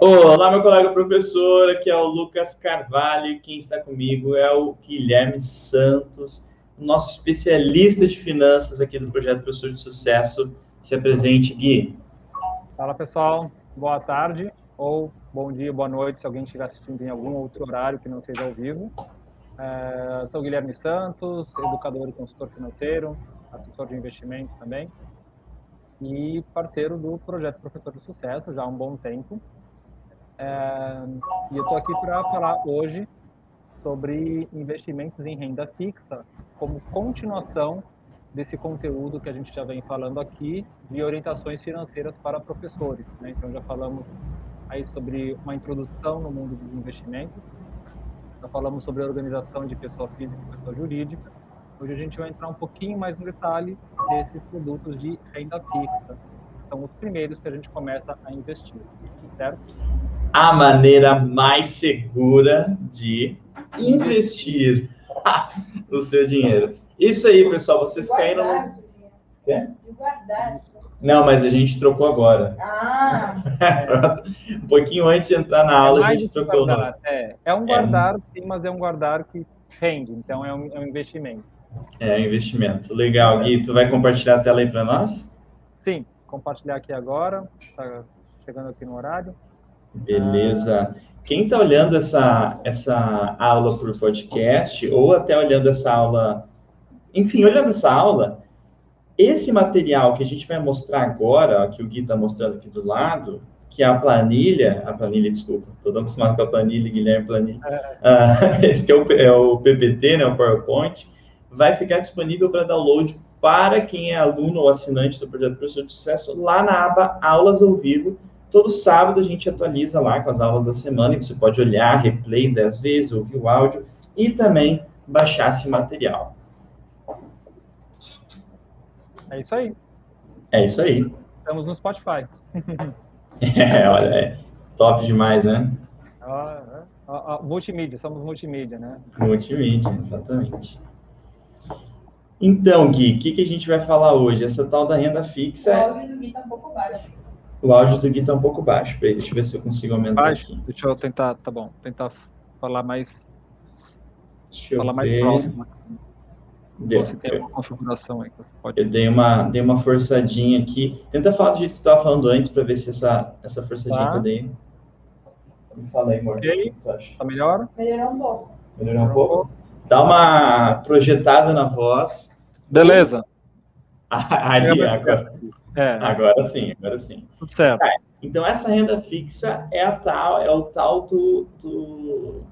Olá, meu colega professor, aqui é o Lucas Carvalho quem está comigo é o Guilherme Santos, nosso especialista de finanças aqui do Projeto Professor de Sucesso. Se apresente, Gui. Fala, pessoal. Boa tarde ou bom dia, boa noite, se alguém estiver assistindo em algum outro horário que não seja ao vivo. É, sou Guilherme Santos, educador e consultor financeiro, assessor de investimento também e parceiro do projeto Professor de Sucesso já há um bom tempo. É, e eu estou aqui para falar hoje sobre investimentos em renda fixa como continuação desse conteúdo que a gente já vem falando aqui de orientações financeiras para professores. Né? Então já falamos aí sobre uma introdução no mundo dos investimentos, já falamos sobre organização de pessoa física e pessoa jurídica, Hoje a gente vai entrar um pouquinho mais no detalhe desses produtos de renda fixa. São os primeiros que a gente começa a investir, certo? A maneira mais segura de investir o seu dinheiro. Isso aí, pessoal, vocês guardar, caíram. Quer? guardar. Não, mas a gente trocou agora. Ah! um pouquinho antes de entrar na aula, é a gente trocou guardar. É, é um guardar, é. sim, mas é um guardar que rende, então é um, é um investimento. É, investimento. Legal, Gui. Tu vai compartilhar a tela aí para nós? Sim, compartilhar aqui agora. Está chegando aqui no horário. Beleza. Quem está olhando essa, essa aula por podcast, ou até olhando essa aula, enfim, olhando essa aula, esse material que a gente vai mostrar agora, ó, que o Gui está mostrando aqui do lado, que é a planilha, a planilha, desculpa, estou tão acostumado com a planilha, Guilherme Planilha, é. uh, esse que é o, é o PPT, né, o PowerPoint, vai ficar disponível para download para quem é aluno ou assinante do projeto Professor de Sucesso lá na aba Aulas ao Vivo. Todo sábado a gente atualiza lá com as aulas da semana e você pode olhar, replay dez vezes, ouvir o áudio e também baixar esse material. É isso aí. É isso aí. Estamos no Spotify. é, olha, é top demais, né? Ah, ah, ah, multimídia, somos multimídia, né? Multimídia, exatamente. Então, Gui, o que, que a gente vai falar hoje? Essa tal da renda fixa. O áudio do Gui está um pouco baixo. O áudio do Gui está um pouco baixo. Peraí, deixa eu ver se eu consigo aumentar baixo. aqui. Deixa eu tentar, tá bom, tentar falar mais. Deixa falar mais ver. próximo. Deu. Você tem uma configuração aí que você pode. Eu dei uma, dei uma forçadinha aqui. Tenta falar do jeito que tu estava falando antes para ver se essa, essa forçadinha tá. que eu dei. Me fala aí, amor. Ok. Tá melhor? Melhorou um pouco. Melhorou um pouco? Dá uma projetada na voz. Beleza. Ali, agora, é. agora sim, agora sim. Tudo certo. É, então, essa renda fixa é, a tal, é o tal do, do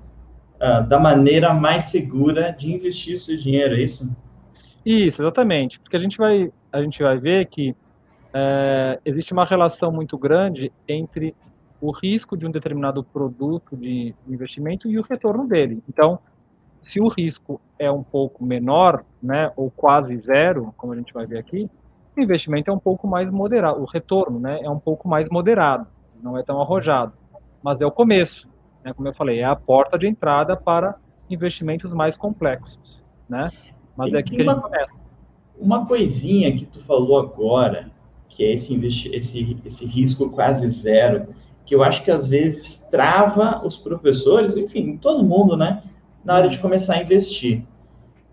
uh, da maneira mais segura de investir o seu dinheiro, é isso? Isso, exatamente. Porque a gente vai, a gente vai ver que é, existe uma relação muito grande entre o risco de um determinado produto de investimento e o retorno dele. Então, se o risco é um pouco menor, né, ou quase zero, como a gente vai ver aqui, o investimento é um pouco mais moderado, o retorno, né, é um pouco mais moderado, não é tão arrojado, mas é o começo, né, como eu falei, é a porta de entrada para investimentos mais complexos, né? Mas é aqui que a gente começa. Uma coisinha que tu falou agora, que é esse, esse, esse risco quase zero, que eu acho que às vezes trava os professores, enfim, todo mundo, né? Na hora de começar a investir.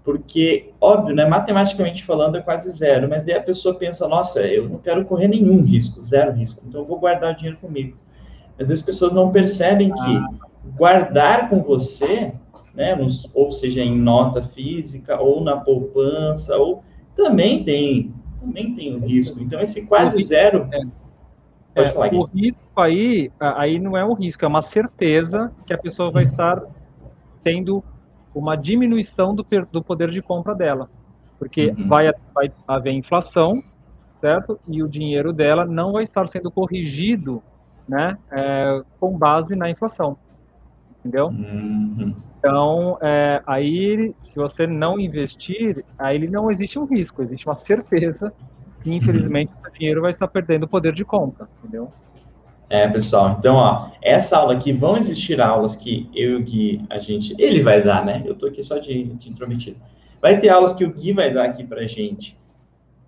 Porque, óbvio, né, matematicamente falando é quase zero, mas daí a pessoa pensa, nossa, eu não quero correr nenhum risco, zero risco, então eu vou guardar o dinheiro comigo. Mas as pessoas não percebem que guardar com você, né, ou seja, em nota física, ou na poupança, ou também tem, também tem o risco. Então, esse quase zero... É. É, o risco aí, aí não é um risco, é uma certeza que a pessoa vai estar tendo uma diminuição do, do poder de compra dela, porque uhum. vai, vai haver inflação, certo? E o dinheiro dela não vai estar sendo corrigido, né, é, com base na inflação, entendeu? Uhum. Então, é, aí, se você não investir, aí não existe um risco, existe uma certeza que, infelizmente, o seu dinheiro vai estar perdendo o poder de compra, entendeu? É, pessoal, então, ó, essa aula aqui, vão existir aulas que eu e o Gui, a gente, ele vai dar, né? Eu tô aqui só de, de intrometido. Vai ter aulas que o Gui vai dar aqui pra gente,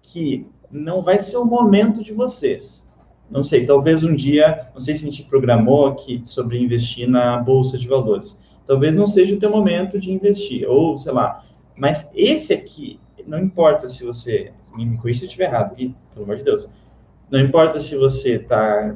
que não vai ser o momento de vocês. não sei, talvez um dia, não sei se a gente programou aqui sobre investir na bolsa de valores. Talvez não seja o teu momento de investir, ou sei lá. Mas esse aqui, não importa se você, me corrija se eu estiver errado aqui, pelo amor de Deus. Não importa se você ah,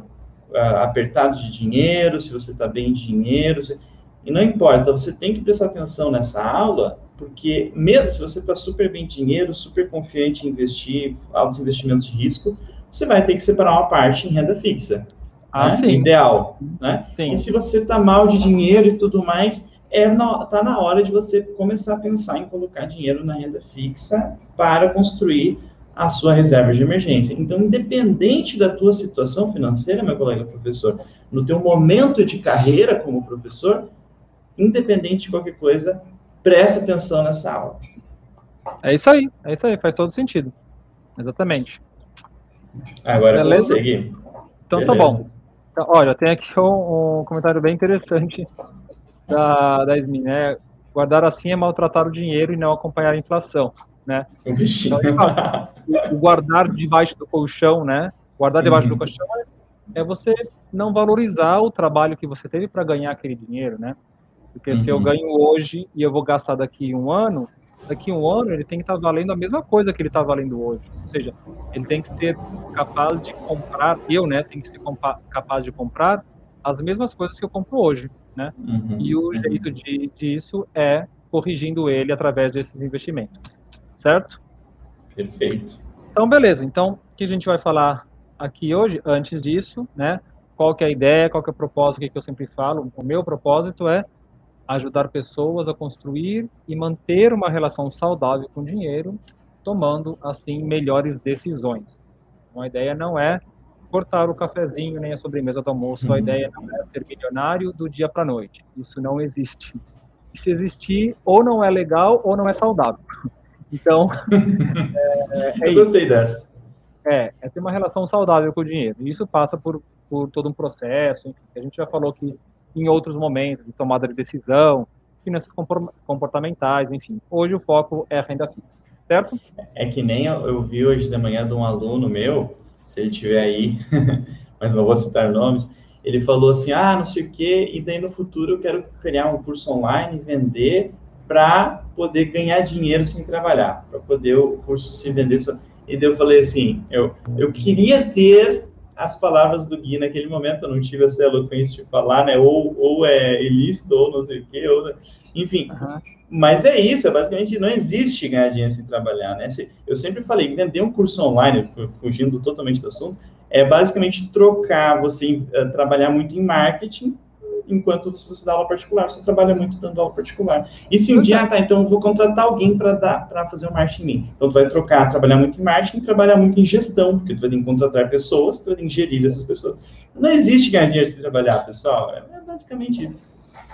apertado de dinheiro, se você está bem de dinheiro, se... e não importa, você tem que prestar atenção nessa aula, porque mesmo se você está super bem de dinheiro, super confiante em investir, altos investimentos de risco, você vai ter que separar uma parte em renda fixa. Ah, né? sim. Ideal, né? Sim. E se você está mal de dinheiro e tudo mais, é na, tá na hora de você começar a pensar em colocar dinheiro na renda fixa para construir a sua reserva de emergência. Então, independente da tua situação financeira, meu colega professor, no teu momento de carreira como professor, independente de qualquer coisa, preste atenção nessa aula. É isso aí, é isso aí, faz todo sentido. Exatamente. Agora Beleza? Gui. Então Beleza. tá bom. Então, olha, tem aqui um, um, comentário bem interessante da, da Esmin, né? Guardar assim é maltratar o dinheiro e não acompanhar a inflação, né? Então, o guardar debaixo do colchão, né? Guardar debaixo uhum. do colchão é, é, você não valorizar o trabalho que você teve para ganhar aquele dinheiro, né? Porque uhum. se eu uhum. ganho hoje e eu vou gastar daqui um ano, daqui a um ano ele tem que estar tá valendo a mesma coisa que ele está valendo hoje. Ou seja, ele tem que ser capaz de comprar, eu, né, tem que ser capaz de comprar as mesmas coisas que eu compro hoje, né? Uhum, e o jeito de, disso é corrigindo ele através desses investimentos, certo? Perfeito. Então, beleza. Então, o que a gente vai falar aqui hoje? Antes disso, né? Qual que é a ideia, qual que é o propósito que eu sempre falo? O meu propósito é ajudar pessoas a construir e manter uma relação saudável com o dinheiro, tomando assim melhores decisões. Então, a ideia não é cortar o cafezinho nem a sobremesa do almoço, uhum. a ideia não é ser milionário do dia para a noite. Isso não existe. E se existir, ou não é legal ou não é saudável. Então, é, é Eu gostei dessa. É, é ter uma relação saudável com o dinheiro. E isso passa por, por todo um processo. A gente já falou que em outros momentos de tomada de decisão, finanças comportamentais, enfim. Hoje o foco é a renda fixa, certo? É que nem eu, eu vi hoje de manhã de um aluno meu, se ele estiver aí, mas não vou citar nomes, ele falou assim, ah, não sei o quê, e daí no futuro eu quero criar um curso online, vender para poder ganhar dinheiro sem trabalhar, para poder o curso se vender só. E daí eu falei assim, eu, eu queria ter as palavras do Gui naquele momento, eu não tive essa eloquência de falar, né? Ou, ou é ilícito, ou não sei o quê, ou... enfim. Uhum. Mas é isso, é basicamente não existe ganhar dinheiro sem trabalhar, né? Eu sempre falei, vender um curso online, fugindo totalmente do assunto, é basicamente trocar você uh, trabalhar muito em marketing enquanto se você dá aula particular, você trabalha muito dando aula particular. E se um dia, ah, tá, então eu vou contratar alguém para dar para fazer o marketing em mim. Então tu vai trocar, trabalhar muito em marketing e trabalhar muito em gestão, porque tu vai ter que contratar pessoas, tu vai ter que gerir essas pessoas. Não existe ganhar dinheiro sem trabalhar, pessoal. É, é basicamente isso.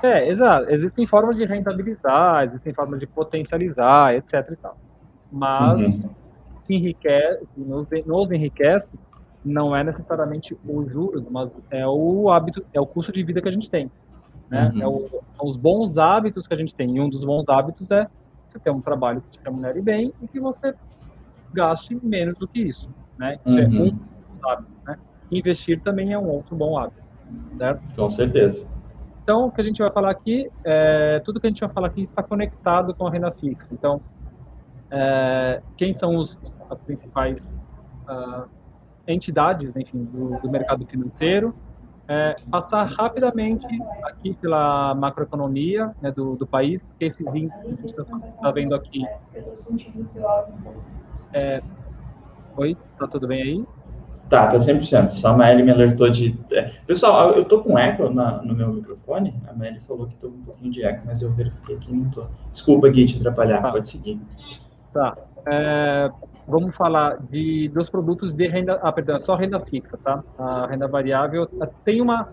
É, exato. Existem formas de rentabilizar, existem formas de potencializar, etc e tal. Mas uhum. enriquece, nos, nos enriquece não é necessariamente os juros, mas é o hábito, é o custo de vida que a gente tem. Né? Uhum. É o, são os bons hábitos que a gente tem. E um dos bons hábitos é você ter um trabalho que te remunere bem e que você gaste menos do que isso. Né? Isso é uhum. é um hábito. Né? Investir também é um outro bom hábito. Certo? Com certeza. Então, o que a gente vai falar aqui, é, tudo que a gente vai falar aqui está conectado com a renda fixa. Então, é, quem são os, as principais uh, entidades, enfim, do, do mercado financeiro, é, passar rapidamente aqui pela macroeconomia né, do, do, país, porque esses índices que a gente está tá vendo aqui. É, Oi, tá tudo bem aí? Tá, tá 100%. Só a Maeli me alertou de. É, pessoal, eu tô com eco na, no meu microfone. A Maeli falou que tô com um pouquinho de eco, mas eu verifiquei aqui e não tô. Desculpa, Gui, te atrapalhar. Tá. Pode seguir. Tá. É, vamos falar de, dos produtos de renda, ah, perdão, só renda fixa, tá? A renda variável tem uma,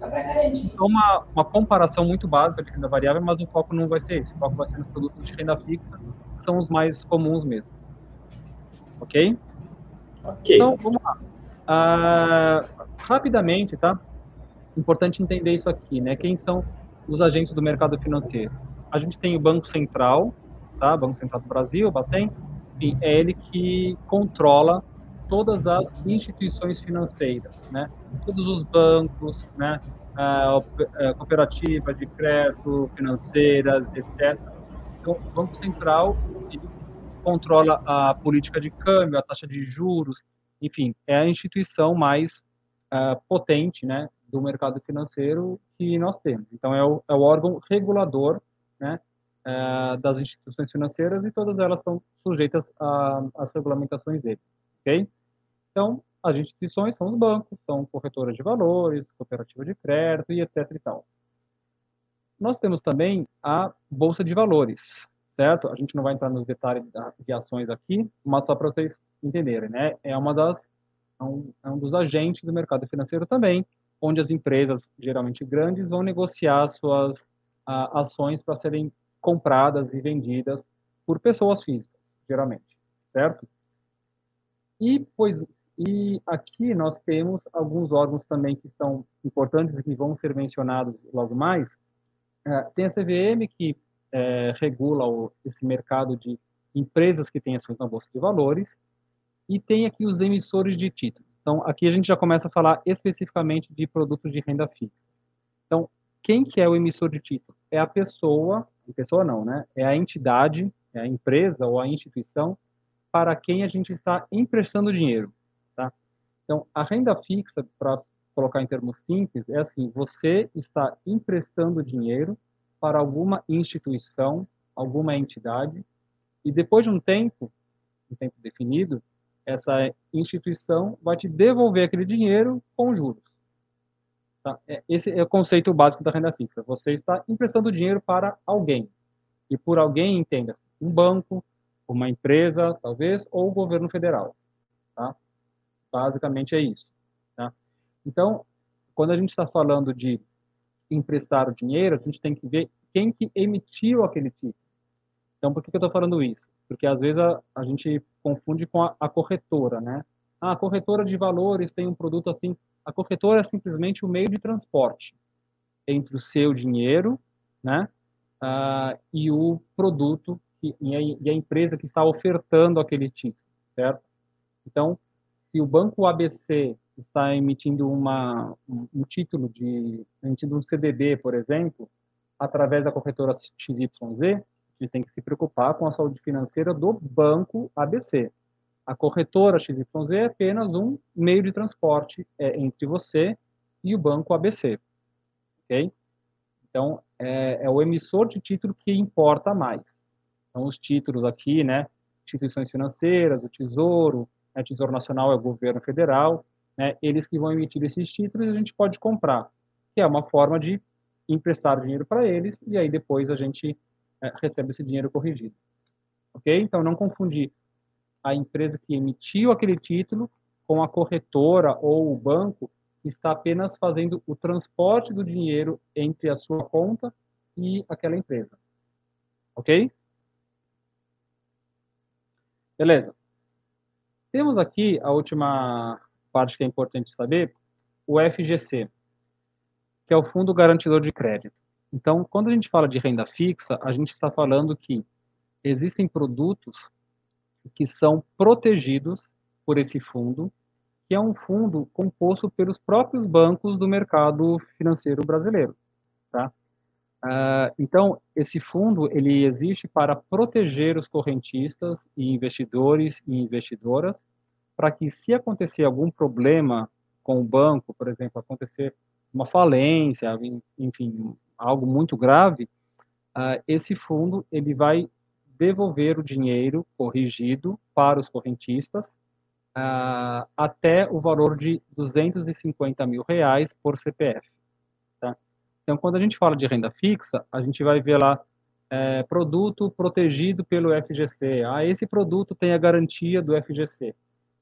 uma, uma comparação muito básica de renda variável, mas o foco não vai ser esse, o foco vai ser nos produtos de renda fixa, que são os mais comuns mesmo. Ok? Ok. Então, vamos lá. Ah, rapidamente, tá? Importante entender isso aqui, né? Quem são os agentes do mercado financeiro? A gente tem o Banco Central, tá? Banco Central do Brasil, Bacen, enfim, é ele que controla todas as instituições financeiras, né? Todos os bancos, né? A, cooperativa de crédito, financeiras, etc. Então, o Banco Central controla a política de câmbio, a taxa de juros, enfim, é a instituição mais uh, potente, né, do mercado financeiro que nós temos. Então, é o, é o órgão regulador, né, uh, das instituições financeiras e todas elas estão sujeitas às regulamentações dele, ok? Então, as instituições são os bancos, são corretoras de valores, cooperativa de crédito e etc e tal. Nós temos também a Bolsa de Valores, certo? A gente não vai entrar nos detalhes de ações aqui, mas só para vocês entenderem, né? É uma das é um, é um, dos agentes do mercado financeiro também, onde as empresas, geralmente grandes, vão negociar suas a, ações para serem compradas e vendidas por pessoas físicas, geralmente, certo? E, pois, e aqui nós temos alguns órgãos também que são importantes e que vão ser mencionados logo mais. É, tem a CVM, que é, regula o, esse mercado de empresas que têm ações na Bolsa de Valores, e tem aqui os emissores de títulos. Então, aqui a gente já começa a falar especificamente de produtos de renda fixa. Então, quem que é o emissor de título? É a pessoa, a pessoa não, né? É a entidade, é a empresa ou a instituição para quem a gente está emprestando dinheiro, tá? Então, a renda fixa, para colocar em termos simples, é assim, você está emprestando dinheiro para alguma instituição, alguma entidade, e depois de um tempo, um tempo definido, essa instituição vai te devolver aquele dinheiro com juros. Tá? É, esse é o conceito básico da renda fixa. Você está emprestando dinheiro para alguém. E por alguém, entenda um banco, uma empresa, talvez, ou o governo federal. Tá? Basicamente é isso. Tá? Então, quando a gente está falando de emprestar o dinheiro, a gente tem que ver quem que emitiu aquele título. Então, por que, que eu estou falando isso? Porque às vezes a, a gente confunde com a, a, corretora, né? Ah, a corretora de valores tem um produto assim. A corretora é simplesmente o meio de transporte entre o seu dinheiro, né? Ah, e o produto e, a, e a empresa que está ofertando aquele título, certo? Então, se o banco ABC está emitindo uma, um, um título de, emitindo um CDB, por exemplo, através da corretora XYZ, gente tem que se preocupar com a saúde financeira do banco ABC. A corretora XYZ é apenas um meio de transporte é, entre você e o banco ABC, ok? Então, é, é, o emissor de título que importa mais. Então, os títulos aqui, né, instituições financeiras, o Tesouro, né, Tesouro Nacional é o governo federal, né, eles que vão emitir esses títulos e a gente pode comprar, que é uma forma de emprestar dinheiro para eles e aí depois a gente é, recebe esse dinheiro corrigido. Ok? Então, não confundir a empresa que emitiu aquele título com a corretora ou o banco que está apenas fazendo o transporte do dinheiro entre a sua conta e aquela empresa. Ok? Beleza. Temos aqui a última parte que é importante saber, o FGC, que é o Fundo Garantidor de Crédito. Então, quando a gente fala de renda fixa, a gente está falando que existem produtos que são protegidos por esse fundo, que é um fundo composto pelos próprios bancos do mercado financeiro brasileiro, tá? Uh, então, esse fundo ele existe para proteger os correntistas e investidores e investidoras, para que se acontecer algum problema com o banco, por exemplo, acontecer uma falência, enfim, algo muito grave, uh, esse fundo ele vai devolver o dinheiro corrigido para os correntistas uh, até o valor de 250 mil reais por CPF. Tá? Então, quando a gente fala de renda fixa, a gente vai ver lá é, produto protegido pelo FGC. Ah, esse produto tem a garantia do FGC.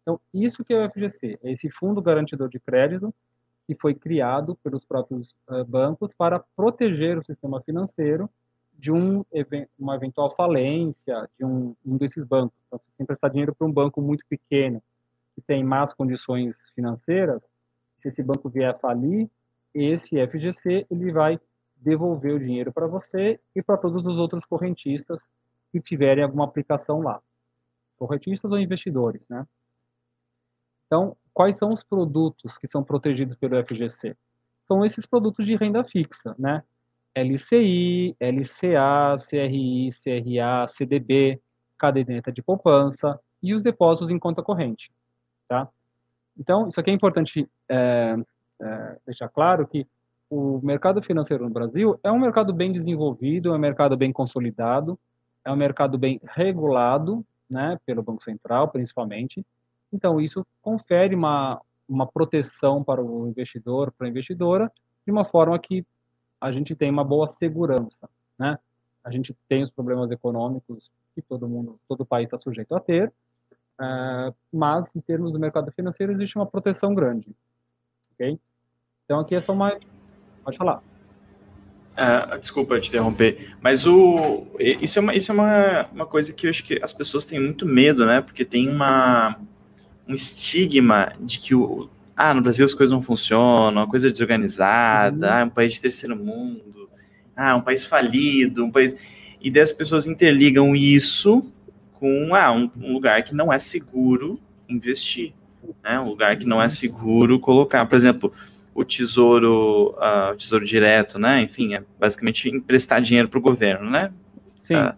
Então, isso que é o FGC, é esse fundo garantidor de crédito que foi criado pelos próprios uh, bancos para proteger o sistema financeiro de um, uma eventual falência de um, um desses bancos. Então, se você emprestar dinheiro para um banco muito pequeno, que tem más condições financeiras, se esse banco vier a falir, esse FGC ele vai devolver o dinheiro para você e para todos os outros correntistas que tiverem alguma aplicação lá. Correntistas ou investidores, né? Então, quais são os produtos que são protegidos pelo FGC? São esses produtos de renda fixa, né? LCI, LCA, CRI, CRA, CDB, caderneta de poupança e os depósitos em conta corrente, tá? Então, isso aqui é importante é, é, deixar claro que o mercado financeiro no Brasil é um mercado bem desenvolvido, é um mercado bem consolidado, é um mercado bem regulado, né, pelo Banco Central, principalmente. Então, isso confere uma, uma proteção para o investidor, para a investidora, de uma forma que a gente tem uma boa segurança, né? A gente tem os problemas econômicos que todo mundo, todo país está sujeito a ter, uh, mas em termos do mercado financeiro existe uma proteção grande, ok? Então aqui é só uma, pode falar. Uh, desculpa te interromper, mas o isso é, uma, isso é uma, uma coisa que eu acho que as pessoas têm muito medo, né? Porque tem uma um estigma de que o ah, no Brasil as coisas não funcionam, uma coisa desorganizada, uhum. ah, é um país de terceiro mundo, ah, é um país falido, um país e daí as pessoas interligam isso com ah, um, um lugar que não é seguro investir, né? Um lugar que não é seguro colocar, por exemplo, o tesouro, uh, o tesouro direto, né? Enfim, é basicamente emprestar dinheiro para o governo, né? Sim. Uh,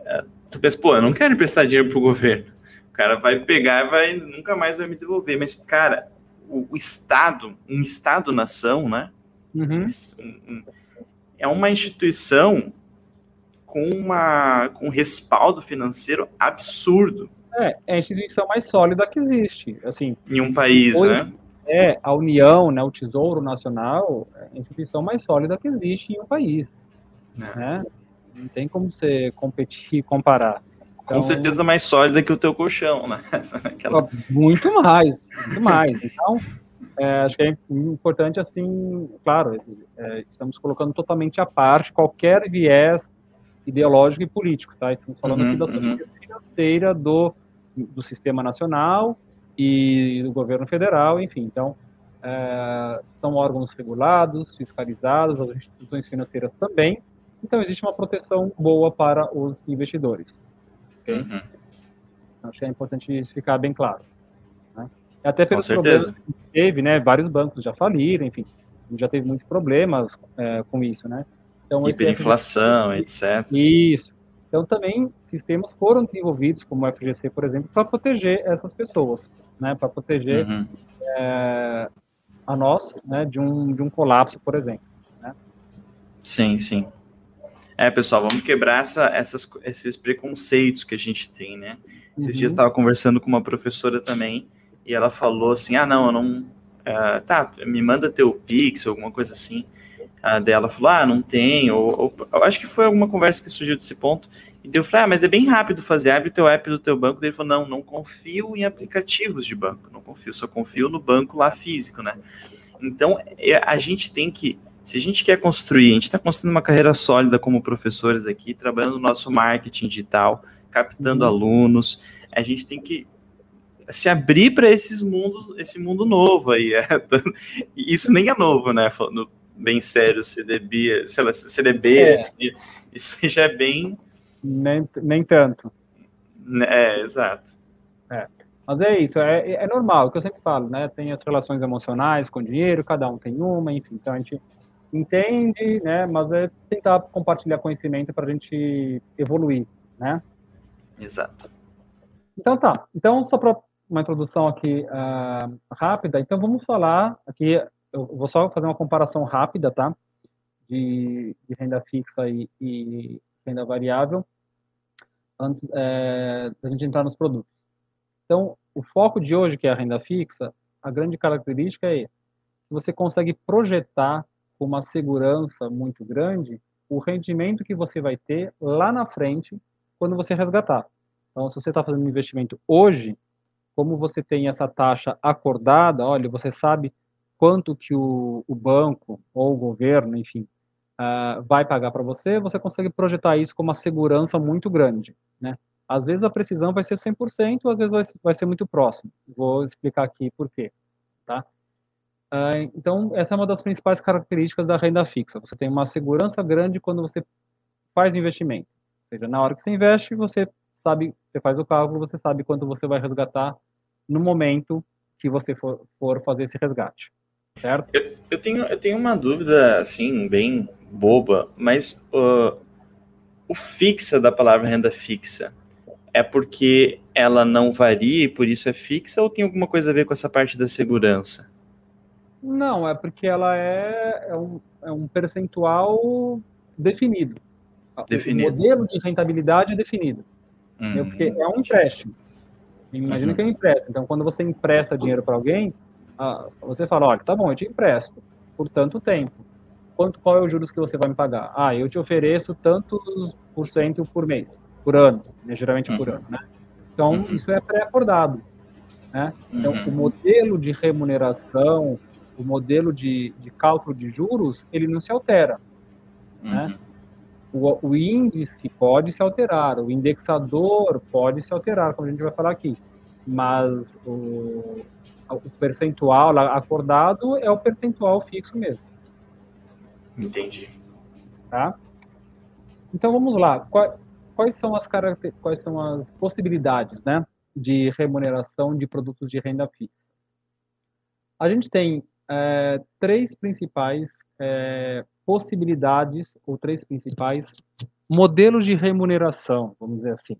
uh, tu pensa, pô, eu não quero emprestar dinheiro para o governo. O cara vai pegar e vai nunca mais vai me devolver. Mas, cara, o, o Estado, um Estado-nação, né? Uhum. Um, um, é uma instituição com, uma, com um respaldo financeiro absurdo. É, é a instituição mais sólida que existe. Assim, em um país, né? É, a União, né, o Tesouro Nacional, é a instituição mais sólida que existe em um país. É. Né? Não tem como você competir e comparar. Então, Com certeza mais sólida que o teu colchão, né? Aquela... Muito mais, muito mais. Então, é, acho que é importante, assim, claro, é, estamos colocando totalmente à parte qualquer viés ideológico e político, tá? Estamos falando uhum, aqui da uhum. financeira do, do sistema nacional e do governo federal, enfim. Então, é, são órgãos regulados, fiscalizados, as instituições financeiras também. Então, existe uma proteção boa para os investidores. Okay? Uhum. Acho que é importante isso ficar bem claro. Né? Até pelos problemas que teve, né? Vários bancos já faliram, enfim, já teve muitos problemas é, com isso, né? Então, Hiperinflação, FGC, etc. Isso. Então, também sistemas foram desenvolvidos, como o FGC, por exemplo, para proteger essas pessoas, né? Para proteger uhum. é, a nós, né? De um, de um colapso, por exemplo. Né? Sim, sim. É, pessoal, vamos quebrar essa, essas, esses preconceitos que a gente tem, né? Esses uhum. dias estava conversando com uma professora também e ela falou assim: ah, não, eu não. Uh, tá, me manda teu Pix, alguma coisa assim. Uh, dela falou: ah, não tem. Ou, ou, eu acho que foi alguma conversa que surgiu desse ponto. E eu falei: ah, mas é bem rápido fazer. Abre o teu app do teu banco. Ele falou: não, não confio em aplicativos de banco. Não confio, só confio no banco lá físico, né? Então, é, a gente tem que se a gente quer construir, a gente está construindo uma carreira sólida como professores aqui, trabalhando no nosso marketing digital, captando uhum. alunos, a gente tem que se abrir para esses mundos, esse mundo novo aí. É, isso nem é novo, né? Falando bem sério, CDB, sei lá, CDB, é. isso já é bem. Nem, nem tanto. É, exato. É. Mas é isso, é, é normal, o que eu sempre falo, né? Tem as relações emocionais com dinheiro, cada um tem uma, enfim, então a gente entende, né? Mas é tentar compartilhar conhecimento para a gente evoluir, né? Exato. Então tá. Então só para uma introdução aqui uh, rápida. Então vamos falar aqui. Eu vou só fazer uma comparação rápida, tá? De, de renda fixa e, e, renda variável antes é, da gente entrar nos produtos. Então o foco de hoje que é a renda fixa, a grande característica é que você consegue projetar com uma segurança muito grande o rendimento que você vai ter lá na frente quando você resgatar. Então, se você está fazendo um investimento hoje, como você tem essa taxa acordada, olha, você sabe quanto que o, o banco ou o governo, enfim, uh, vai pagar para você, você consegue projetar isso com uma segurança muito grande, né? Às vezes a precisão vai ser 100%, às vezes vai, vai ser muito próximo. Vou explicar aqui por quê, tá? Ah, então, essa é uma das principais características da renda fixa. Você tem uma segurança grande quando você faz investimento. Ou seja, na hora que você investe, você sabe, você faz o cálculo, você sabe quanto você vai resgatar no momento que você for, for fazer esse resgate, certo? Eu, eu, tenho, eu tenho uma dúvida, assim, bem boba, mas uh, o fixa da palavra renda fixa é porque ela não varia e por isso é fixa ou tem alguma coisa a ver com essa parte da segurança? Não, é porque ela é, é, um, é um percentual definido. definido. O modelo de rentabilidade é definido. Hum. Porque é um empréstimo. Imagina uhum. que é um empréstimo. Então, quando você empresta dinheiro para alguém, você fala, olha, tá bom, eu te empresto por tanto tempo. Quanto, qual é o juros que você vai me pagar? Ah, eu te ofereço tantos por cento por mês, por ano, né, geralmente uhum. por ano, né? Então, uhum. isso é pré-acordado, né? Então, uhum. o modelo de remuneração, o modelo de, de cálculo de juros, ele não se altera, né? Uhum. O, o, índice pode se alterar, o indexador pode se alterar, como a gente vai falar aqui, mas o, o percentual acordado é o percentual fixo mesmo. Entendi. Tá? Então vamos lá. Quais, quais são as quais são as possibilidades, né, de remuneração de produtos de renda fixa? A gente tem é, três principais é, possibilidades ou três principais modelos de remuneração, vamos dizer assim.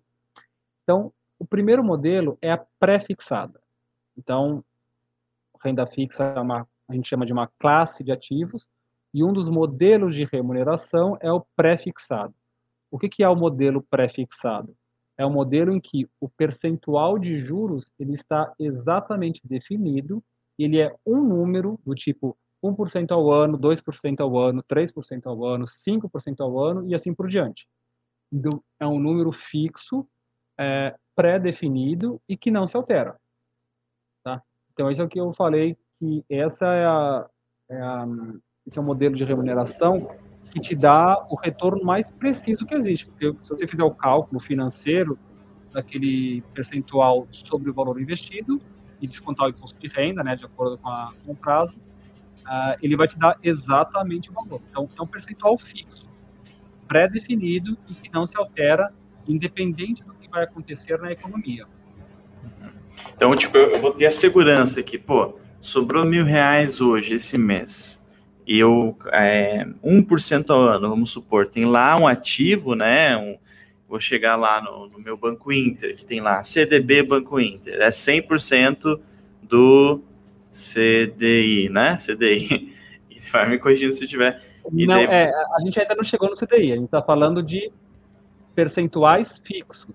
Então, o primeiro modelo é a pré-fixada. Então, renda fixa é uma, a gente chama de uma classe de ativos e um dos modelos de remuneração é o pré-fixado. O que, que é o modelo pré-fixado? É o modelo em que o percentual de juros ele está exatamente definido, ele é um número do tipo 1% ao ano, 2% ao ano, 3% ao ano, 5% ao ano e assim por diante. Então, é um número fixo, é, pré-definido e que não se altera. Tá? Então, isso é o que eu falei, que essa é a, é a esse é um modelo de remuneração que te dá o retorno mais preciso que existe. Porque se você fizer o cálculo financeiro daquele percentual sobre o valor investido e descontar o imposto de renda, né, de acordo com, a, com o prazo, uh, ele vai te dar exatamente o valor. Então, é um percentual fixo, pré-definido e que não se altera, independente do que vai acontecer na economia. Então, tipo, eu vou ter a segurança que, pô, sobrou mil reais hoje, esse mês e eu é, 1% ao ano, vamos supor, tem lá um ativo, né? Um, vou chegar lá no, no, meu Banco Inter, que tem lá CDB Banco Inter, é 100% do CDI, né? CDI. E vai me corrigindo se tiver. E não, daí... é, a gente ainda não chegou no CDI, a gente está falando de percentuais fixos.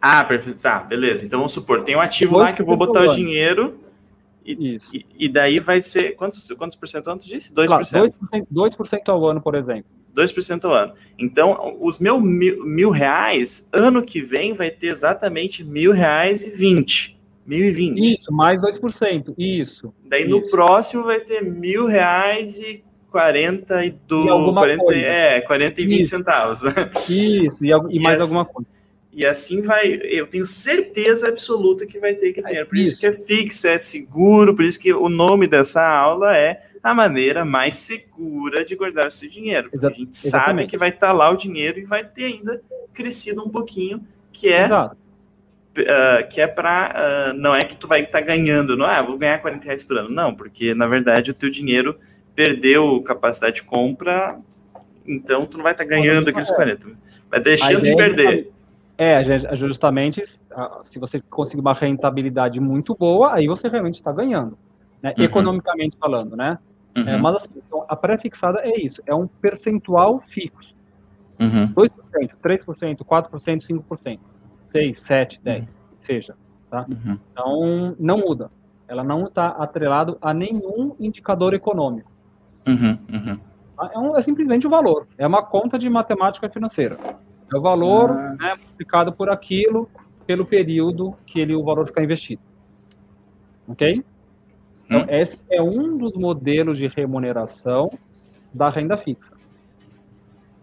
Ah, perfeito. Tá, beleza. Então vamos supor, tem um ativo lá que eu vou botar o dinheiro e, e, e, daí vai ser. Quantos, quantos por cento antes disse? 2%? 2%, 2% ao ano, por exemplo. 2% ao ano. Então, os meus mil, mil reais, ano que vem, vai ter exatamente mil reais e vinte. Mil e vinte. Isso, mais 2%. Isso. Daí isso. no próximo vai ter mil reais e 40 e do. E 40, é, 40 e 20 isso. centavos. Né? Isso, e, e mais alguma coisa. E assim vai, eu tenho certeza absoluta que vai ter que ter. Por isso, isso que é fixo, é seguro, por isso que o nome dessa aula é a maneira mais segura de guardar seu dinheiro. Exa a gente exatamente. sabe que vai estar tá lá o dinheiro e vai ter ainda crescido um pouquinho, que é uh, que é para uh, ah, não é que tu vai estar tá ganhando, não é, ah, vou ganhar 40 reais por ano, não, porque na verdade o teu dinheiro perdeu capacidade de compra, então tu não vai estar tá ganhando aqueles 40, vai deixando de perder. É, justamente, se você conseguir uma rentabilidade muito boa, aí você realmente está ganhando, né? uhum. economicamente falando, né? Uhum. É, mas assim, então, a pré-fixada é isso, é um percentual fixo. Uhum. 2%, 3%, 4%, 5%, 6, 7, 10, uhum. seja. Tá? Uhum. Então, não muda. Ela não está atrelado a nenhum indicador econômico. Uhum. Uhum. Tá? É, um, é simplesmente o valor. É uma conta de matemática financeira. É o valor ah. né, multiplicado por aquilo, pelo período que ele, o valor fica investido. Ok? Então, hum. esse é um dos modelos de remuneração da renda fixa.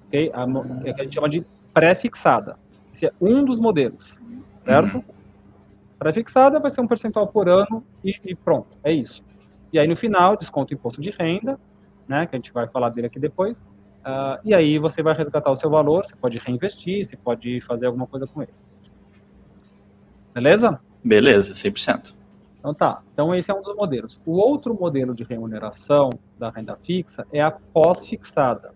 Ok? A, é que a gente chama de pré-fixada. Esse é um dos modelos, certo? Uhum. Pré-fixada vai ser um percentual por ano e, e, pronto, é isso. E aí, no final, desconto o imposto de renda, né, que a gente vai falar dele aqui depois, Uh, e aí você vai resgatar o seu valor, você pode reinvestir, você pode fazer alguma coisa com ele. Beleza? Beleza, 100%. Então tá, então esse é um dos modelos. O outro modelo de remuneração da renda fixa é a pós-fixada.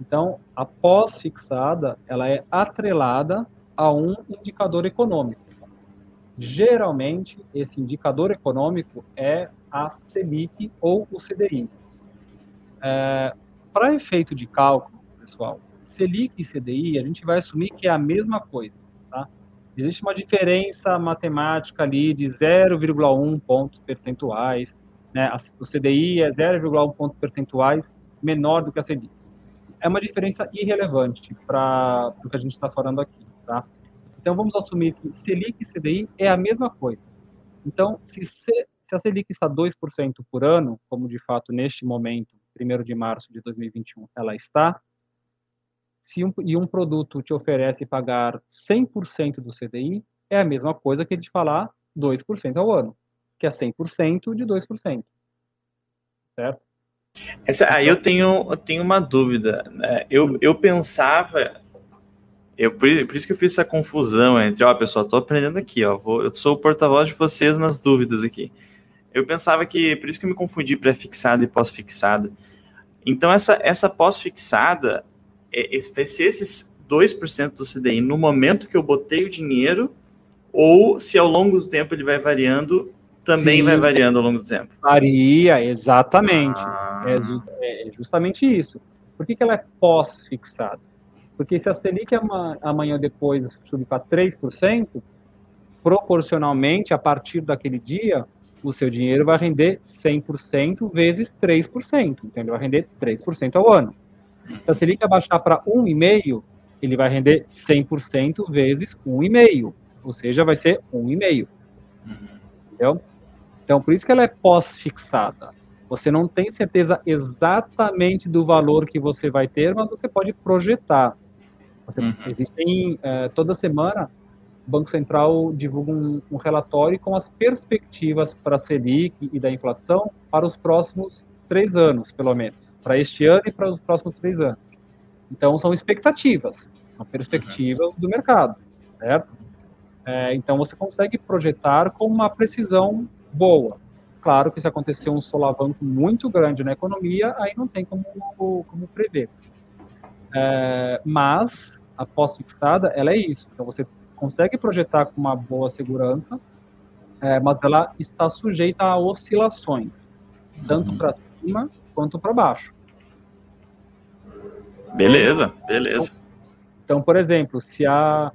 Então, a pós-fixada, ela é atrelada a um indicador econômico. Geralmente, esse indicador econômico é a Selic ou o CDI. É, Para efeito de cálculo, pessoal, Selic e CDI, a gente vai assumir que é a mesma coisa. Existe uma diferença matemática ali de 0,1 pontos percentuais. Né? O CDI é 0,1 pontos percentuais menor do que a Selic. É uma diferença irrelevante para o que a gente está falando aqui. Tá? Então, vamos assumir que Selic e CDI é a mesma coisa. Então, se, se a Selic está 2% por ano, como de fato neste momento, 1 de março de 2021, ela está, se um, e um produto te oferece pagar 100% do CDI, é a mesma coisa que ele te falar 2% ao ano, que é 100% de 2%. Certo? Essa, aí eu tenho, eu tenho uma dúvida. Né? Eu, eu pensava eu, por, isso que eu fiz essa confusão entre, ó, pessoal, tô aprendendo aqui, ó, vou, eu sou o porta-voz de vocês nas dúvidas aqui. Eu pensava que, por isso que eu me confundi pré-fixada e pós-fixada. Então, essa, essa pós-fixada, é, vai ser esses 2% do CDI no momento que eu botei o dinheiro, ou se ao longo do tempo ele vai variando, também Sim, vai variando ao longo do tempo? Varia, exatamente. Ah. É, é, justamente isso. Por que, que ela é pós-fixada? Porque se a Selic amanhã ou depois subir para 3%, proporcionalmente, a partir daquele dia, o seu dinheiro vai render 100% vezes 3%. Então, ele vai render 3% ao ano. Se a Selic abaixar para 1,5%, ele vai render 100% vezes 1,5%. Ou seja, vai ser 1,5%. Entendeu? Então, por isso que ela é pós-fixada. Você não tem certeza exatamente do valor que você vai ter, mas você pode projetar. Você, uhum. Existem, é, toda semana, o Banco Central divulga um, um relatório com as perspectivas para a Selic e da inflação para os próximos três anos, pelo menos. Para este ano e para os próximos três anos. Então, são expectativas, são perspectivas uhum. do mercado, certo? É, então, você consegue projetar com uma precisão boa. Claro que se acontecer um solavanco muito grande na economia, aí não tem como, como prever. É, mas a pós-fixada, ela é isso. Então, você consegue projetar com uma boa segurança, é, mas ela está sujeita a oscilações, tanto uhum. para cima quanto para baixo. Beleza, beleza. Então, então, por exemplo, se a,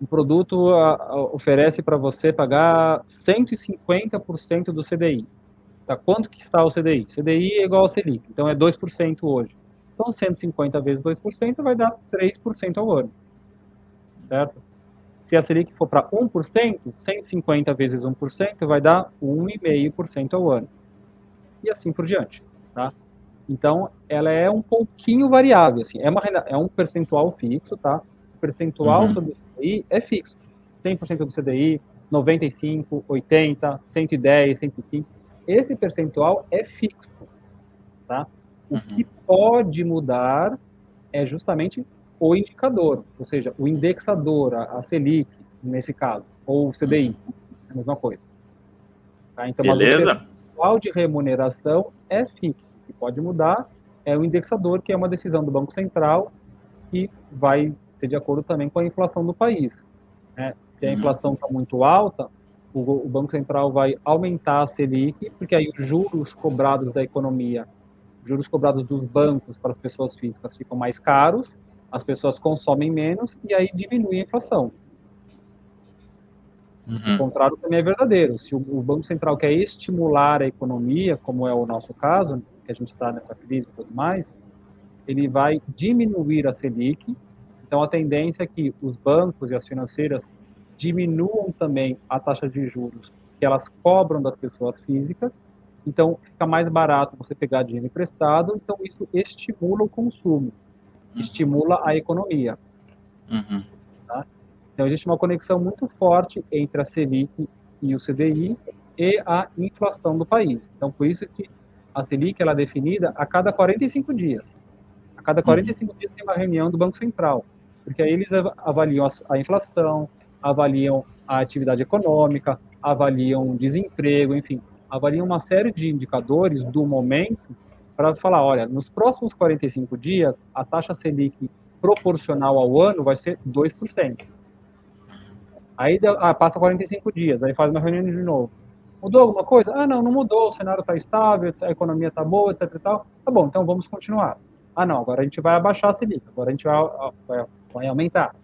um produto a, a, oferece para você pagar 150% do CDI, tá? quanto que está o CDI? CDI é igual ao Selic, então é 2% hoje. Então, 150 vezes 2% vai dar 3% ao ano. Certo? Se a Selic for para 1%, 150 vezes 1% vai dar 1,5% ao ano. E assim por diante. Tá? Então, ela é um pouquinho variável. Assim, é, uma, é um percentual fixo, tá? O percentual uhum. sobre o CDI é fixo. 100% do CDI, 95, 80, 110, 105. Esse percentual é fixo. Tá? O uhum. que pode mudar é justamente o indicador, ou seja, o indexador, a, a Selic, nesse caso, ou o CDI, uhum. é a mesma coisa. Tá? Então, Beleza. Percentual de remuneração é fixo. O que pode mudar é o indexador, que é uma decisão do Banco Central que vai ser de acordo também com a inflação do país. Né? Se a uhum. inflação está muito alta, o, o Banco Central vai aumentar a Selic, porque aí os juros cobrados da economia juros cobrados dos bancos para as pessoas físicas ficam mais caros, as pessoas consomem menos e aí diminui a inflação. Uhum. O contrário também é verdadeiro. Se o, o, Banco Central quer estimular a economia, como é o nosso caso, que a gente está nessa crise e tudo mais, ele vai diminuir a Selic. Então, a tendência é que os bancos e as financeiras diminuam também a taxa de juros que elas cobram das pessoas físicas então, fica mais barato você pegar dinheiro emprestado, então isso estimula o consumo, uhum. estimula a economia. Uhum. Tá? Então, existe uma conexão muito forte entre a Selic e o CDI e a inflação do país. Então, por isso que a Selic ela é definida a cada 45 dias. A cada 45 uhum. dias tem uma reunião do Banco Central, porque aí eles avaliam a inflação, avaliam a atividade econômica, avaliam desemprego, enfim, avaliam uma série de indicadores do momento para falar, olha, nos próximos 45 dias, a taxa Selic proporcional ao ano vai ser 2%. Aí ah, passa 45 dias, aí faz uma reunião de novo. Mudou alguma coisa? Ah, não, não mudou, o cenário está estável, a economia está boa, etc e tal. Tá bom, então vamos continuar. Ah, não, agora a gente vai abaixar a Selic, agora a gente vai, vai, vai aumentar.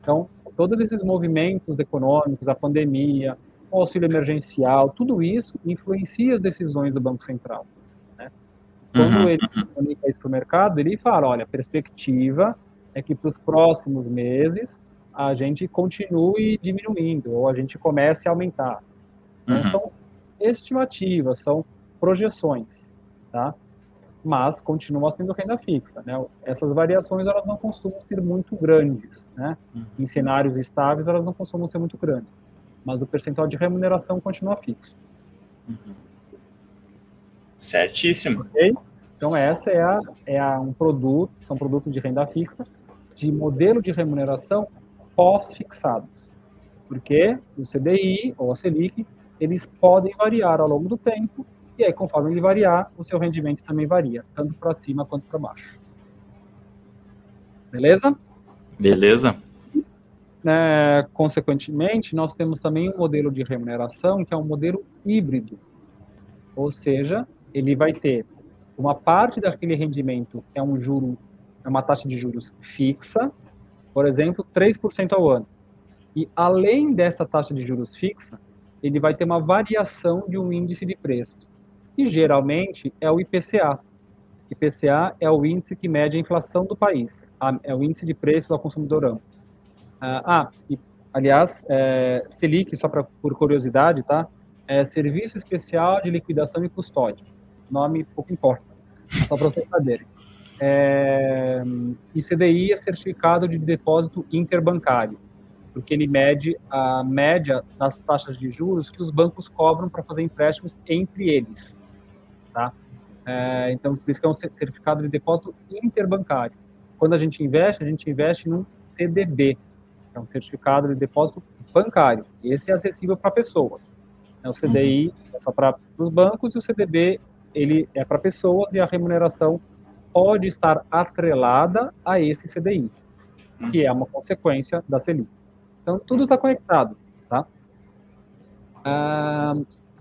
Então, todos esses movimentos econômicos, a pandemia, o auxílio emergencial, tudo isso influencia as decisões do Banco Central. Né? Quando uhum. ele uhum. comunica isso para o mercado, ele fala, olha, a perspectiva é que para os próximos meses a gente continue diminuindo, ou a gente comece a aumentar. Então, uhum. São estimativas, são projeções, tá? Mas continua sendo renda fixa, né? Essas variações, elas não costumam ser muito grandes, né? Uhum. Em cenários estáveis, elas não costumam ser muito grandes. Mas o percentual de remuneração continua fixo. Uhum. Certíssimo. Okay? Então, essa é, a, é a, um produto, são produtos de renda fixa, de modelo de remuneração pós-fixado. Porque o CDI ou a Selic, eles podem variar ao longo do tempo, e aí, conforme ele variar, o seu rendimento também varia, tanto para cima quanto para baixo. Beleza? Beleza. É, consequentemente, nós temos também um modelo de remuneração que é um modelo híbrido. Ou seja, ele vai ter uma parte daquele rendimento é um juro, é uma taxa de juros fixa, por exemplo, 3% ao ano. E além dessa taxa de juros fixa, ele vai ter uma variação de um índice de preços, que geralmente é o IPCA. IPCA é o índice que mede a inflação do país, é o índice de preço ao consumidor amplo. Ah, ah, e, aliás, é, Selic, só pra, por curiosidade, tá? É Serviço Especial de Liquidação e Custódia nome pouco importa, só para vocês saberem. É, e CDI é certificado de depósito interbancário, porque ele mede a média das taxas de juros que os bancos cobram para fazer empréstimos entre eles, tá? É, então, por isso que é um certificado de depósito interbancário. Quando a gente investe, a gente investe num CDB, que é um certificado de depósito bancário. Esse é acessível para pessoas. É o CDI é só para os bancos e o CDB ele é para pessoas e a remuneração pode estar atrelada a esse CDI, que é uma consequência da Selic. Então, tudo está conectado, tá? Ah,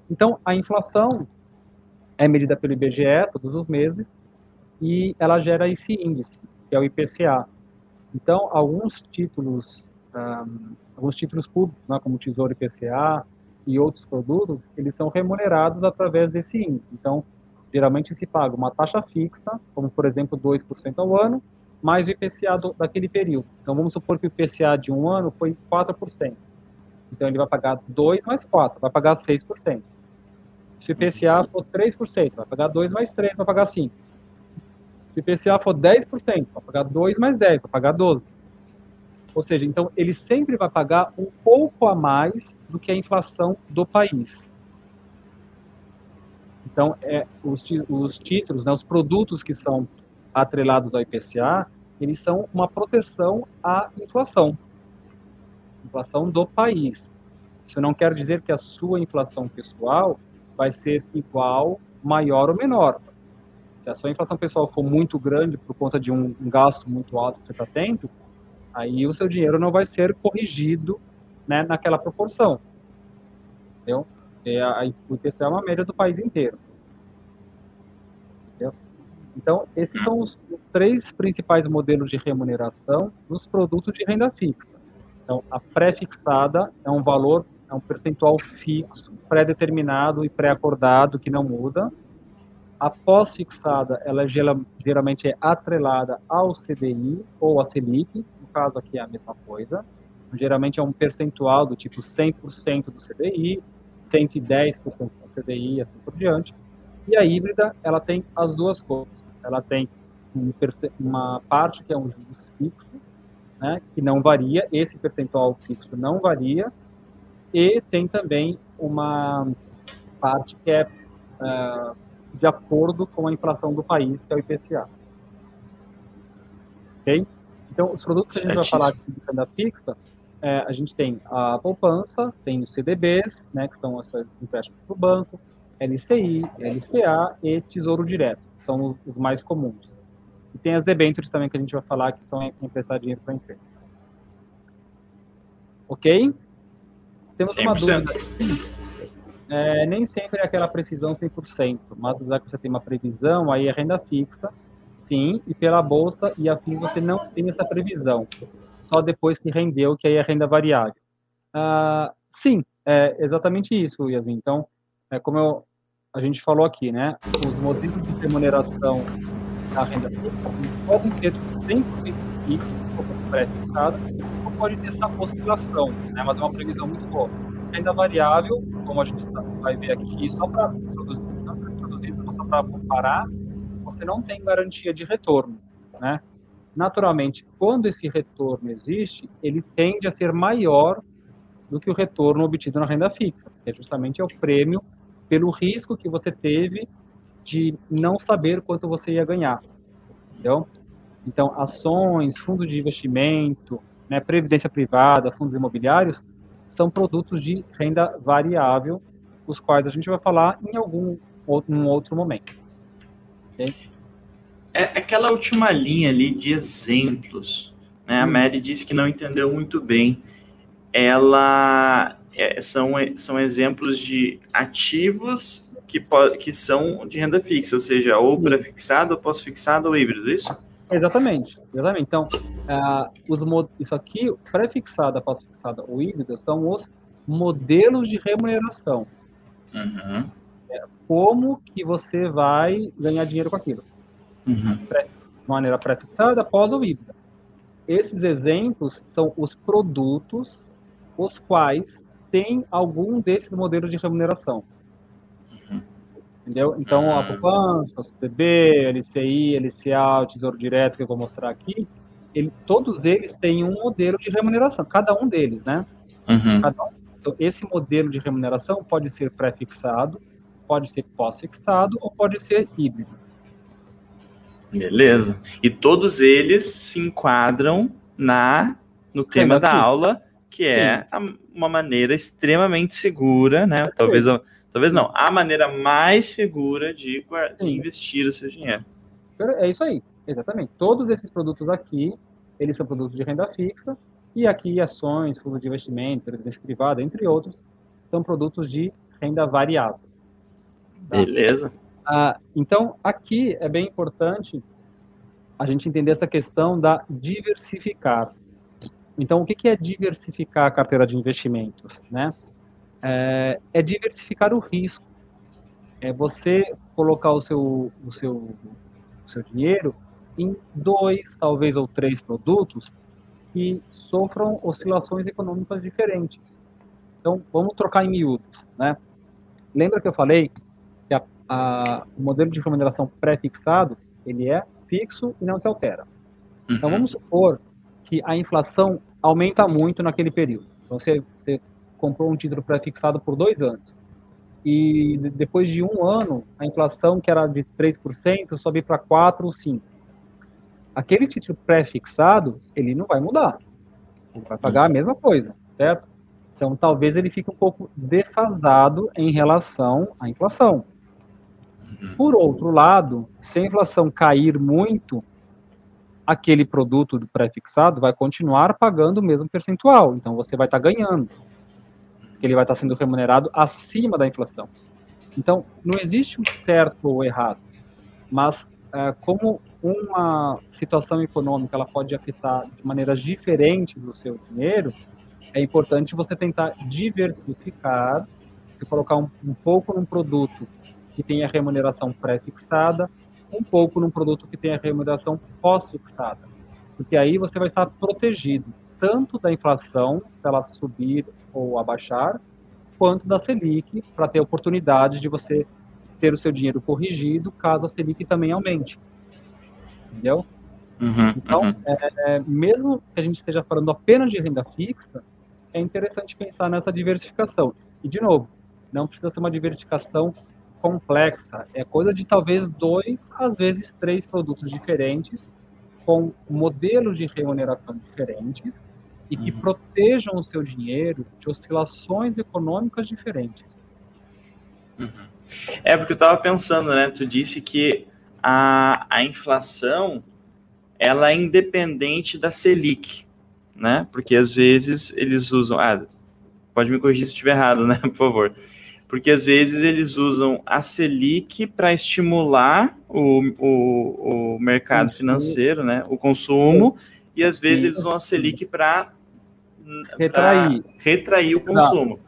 então, a inflação é medida pelo IBGE todos os meses e ela gera esse índice, que é o IPCA. Então, alguns títulos, um, alguns títulos públicos, né, como o Tesouro IPCA e outros produtos, eles são remunerados através desse índice. Então, geralmente se paga uma taxa fixa, como por exemplo 2% ao ano, mais o IPCA do, daquele período. Então vamos supor que o IPCA de um ano foi 4%. Então ele vai pagar 2 mais 4, vai pagar 6%. Se o IPCA for 3%, vai pagar 2 mais 3, vai pagar 5. Se o IPCA for 10%, vai pagar 2 mais 10, vai pagar 12. Ou seja, então ele sempre vai pagar um pouco a mais do que a inflação do país. Então, é, os, os títulos, né, os produtos que são atrelados ao IPCA, eles são uma proteção à inflação, inflação do país. Isso não quer dizer que a sua inflação pessoal vai ser igual, maior ou menor. Se a sua inflação pessoal for muito grande por conta de um, um gasto muito alto que você está tendo, aí o seu dinheiro não vai ser corrigido né, naquela proporção. Entendeu? É, a, o IPCA é uma média do país inteiro. Então, esses são os, os, três principais modelos de remuneração dos produtos de renda fixa. Então, a pré-fixada é um valor, é um percentual fixo, pré-determinado e pré-acordado, que não muda. A pós-fixada, ela geralmente é atrelada ao CDI ou à Selic, no caso aqui é a mesma coisa. Geralmente é um percentual do tipo 100% do CDI, 110% do CDI assim por diante. E a híbrida, ela tem as duas coisas. Ela tem uma parte que é um juros fixo, né, que não varia, esse percentual fixo não varia, e tem também uma parte que é uh, de acordo com a inflação do país, que é o IPCA. Ok? Então, os produtos que a gente vai falar aqui de renda fixa, é, a gente tem a poupança, tem os CDBs, né, que são esses empréstimos para o banco, LCI, LCA e Tesouro Direto, são os mais comuns. E tem as debêntures também que a gente vai falar, que são emprestar dinheiro para a empresa. Ok? Temos 100%. uma dúvida. É, nem sempre é aquela precisão 100%, mas já que você tem uma previsão, aí é renda fixa, sim, e pela bolsa e afim você não tem essa previsão, só depois que rendeu, que aí é renda variável. Ah, sim, é exatamente isso, Yasmin. Então, é como eu, a gente falou aqui, né? Os modelos de remuneração da renda fixa podem ser 100% fixos, ou pré-fixados, ou pode ter essa oscilação, né? Mas é uma previsão muito boa. Renda variável, como a gente tá, vai ver aqui, só para produzir, produzir, só para comparar, você não tem garantia de retorno, né? Naturalmente, quando esse retorno existe, ele tende a ser maior do que o retorno obtido na renda fixa, que é justamente é o prêmio pelo risco que você teve de não saber quanto você ia ganhar. Entendeu? Então, ações, fundos de investimento, né, previdência privada, fundos imobiliários, são produtos de renda variável, os quais a gente vai falar em algum outro, um outro momento. É aquela última linha ali de exemplos. Né? A hum. Mary disse que não entendeu muito bem. Ela é, são, são exemplos de ativos que, que são de renda fixa, ou seja, ou pré-fixado, ou pós-fixado, ou híbrido, é isso? Exatamente, exatamente. Então, uh, os, isso aqui, pré-fixada, pós-fixada ou híbrida, são os modelos de remuneração. Uhum como que você vai ganhar dinheiro com aquilo. Uhum. de maneira pré-fixada, pós ou híbrida. Esses exemplos são os produtos os quais tem algum desses modelos de remuneração. Uhum. Entendeu? Então, a uhum. poupança, o CDB, LCI, LCA, o Tesouro Direto, que eu vou mostrar aqui, ele, todos eles têm um modelo de remuneração, cada um deles, né? Uhum. Um. Então, esse modelo de remuneração pode ser pré-fixado, pode ser pós-fixado ou pode ser híbrido. Beleza. E todos eles se enquadram na no tema da aula, que é a, uma maneira extremamente segura, né? Talvez, talvez não, a maneira mais segura de, de investir o seu dinheiro. É isso aí, exatamente. Todos esses produtos aqui, eles são produtos de renda fixa, e aqui ações, fundos de investimento, previdência privada, entre outros, são produtos de renda variável. Tá? Beleza. Ah, então, aqui é bem importante a gente entender essa questão da diversificar. Então, o que é diversificar a carteira de investimentos? Né? É, é diversificar o risco. É você colocar o seu, o seu, o seu dinheiro em dois, talvez, ou três produtos que sofram oscilações econômicas diferentes. Então, vamos trocar em miúdos, né? Lembra que eu falei a, o modelo de remuneração pré-fixado, ele é fixo e não se altera. Então, uhum. Então, vamos supor que a inflação aumenta muito naquele período. Então, você, você comprou um título pré-fixado por dois anos. E depois de um ano, a inflação, que era de 3%, sobe para 4% ou 5%. Aquele título pré-fixado, ele não vai mudar. Ele vai pagar a mesma coisa, certo? Então, talvez ele fique um pouco defasado em relação à inflação. Uhum. Por outro lado, se a inflação cair muito, aquele produto pré-fixado vai continuar pagando o mesmo percentual. Então você vai estar tá ganhando. Ele vai estar tá sendo remunerado acima da inflação. Então, não existe um certo ou errado, mas é, como uma situação econômica ela pode afetar de maneiras diferentes o seu dinheiro, é importante você tentar diversificar, se colocar um, um pouco num produto que tem a remuneração pré-fixada, um pouco num produto que tem a remuneração pós-fixada. Porque aí você vai estar protegido tanto da inflação, se ela subir ou abaixar, quanto da Selic, para ter a oportunidade de você ter o seu dinheiro corrigido caso a Selic também aumente. Entendeu? Uhum, então, uhum. É, mesmo que a gente esteja falando apenas de renda fixa, é interessante pensar nessa diversificação. E, de novo, não precisa ser uma diversificação complexa. É coisa de talvez dois, às vezes três produtos diferentes, com modelos de remuneração diferentes, e que Uhum. protejam o seu dinheiro de oscilações econômicas diferentes. Uhum. É, porque eu estava pensando, né? Tu disse que a, a inflação ela é independente da Selic, né? Porque às vezes eles usam. Ah, pode me corrigir se estiver errado, né? Por favor. Porque às vezes eles usam a Selic para estimular o, o, o mercado Consumo. financeiro, né? O consumo, e às vezes Sim. eles usam a Selic para Retrair. retrair o consumo.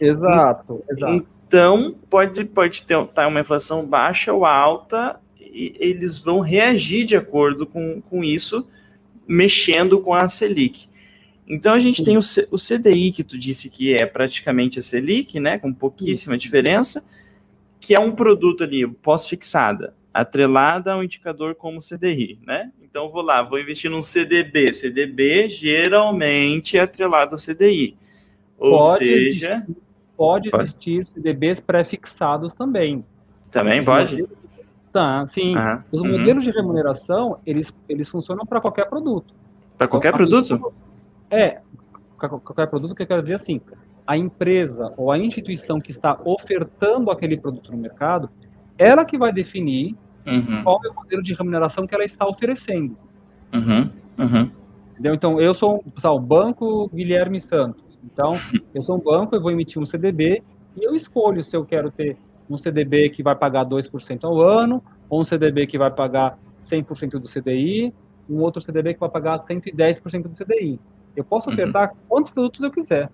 Exato, exato. Então, pode, pode ter tá, uma inflação baixa ou alta, e eles vão reagir de acordo com, com isso, mexendo com a Selic. Então, a gente tem o, C- o CDI, que tu disse que é praticamente a Selic, né, com pouquíssima diferença, que é um produto ali, pós-fixada, atrelada a um indicador como CDI, né? Então, vou lá, vou investir num CDB. CDB geralmente é atrelado ao CDI. Ou Pode seja, Pode Pode. existir CDBs pré-fixados também. também pode? Tá, sim. Aham, Os uhum. modelos de remuneração, eles, eles funcionam para qualquer produto. Para qualquer Então, produto? pessoa- É, qual- qualquer produto que eu quero dizer assim, a empresa ou a instituição que está ofertando aquele produto no mercado, ela que vai definir Uhum, qual é o modelo de remuneração que ela está oferecendo. uhum, uhum, Entendeu? Então, eu sou, o Banco Guilherme Santos. Então, eu sou um banco, eu vou emitir um CDB e eu escolho se eu quero ter um CDB que vai pagar 2% ao ano, ou um CDB que vai pagar 100% do CDI, um outro CDB que vai pagar 110% do CDI. Eu posso Uhum. ofertar quantos produtos eu quiser,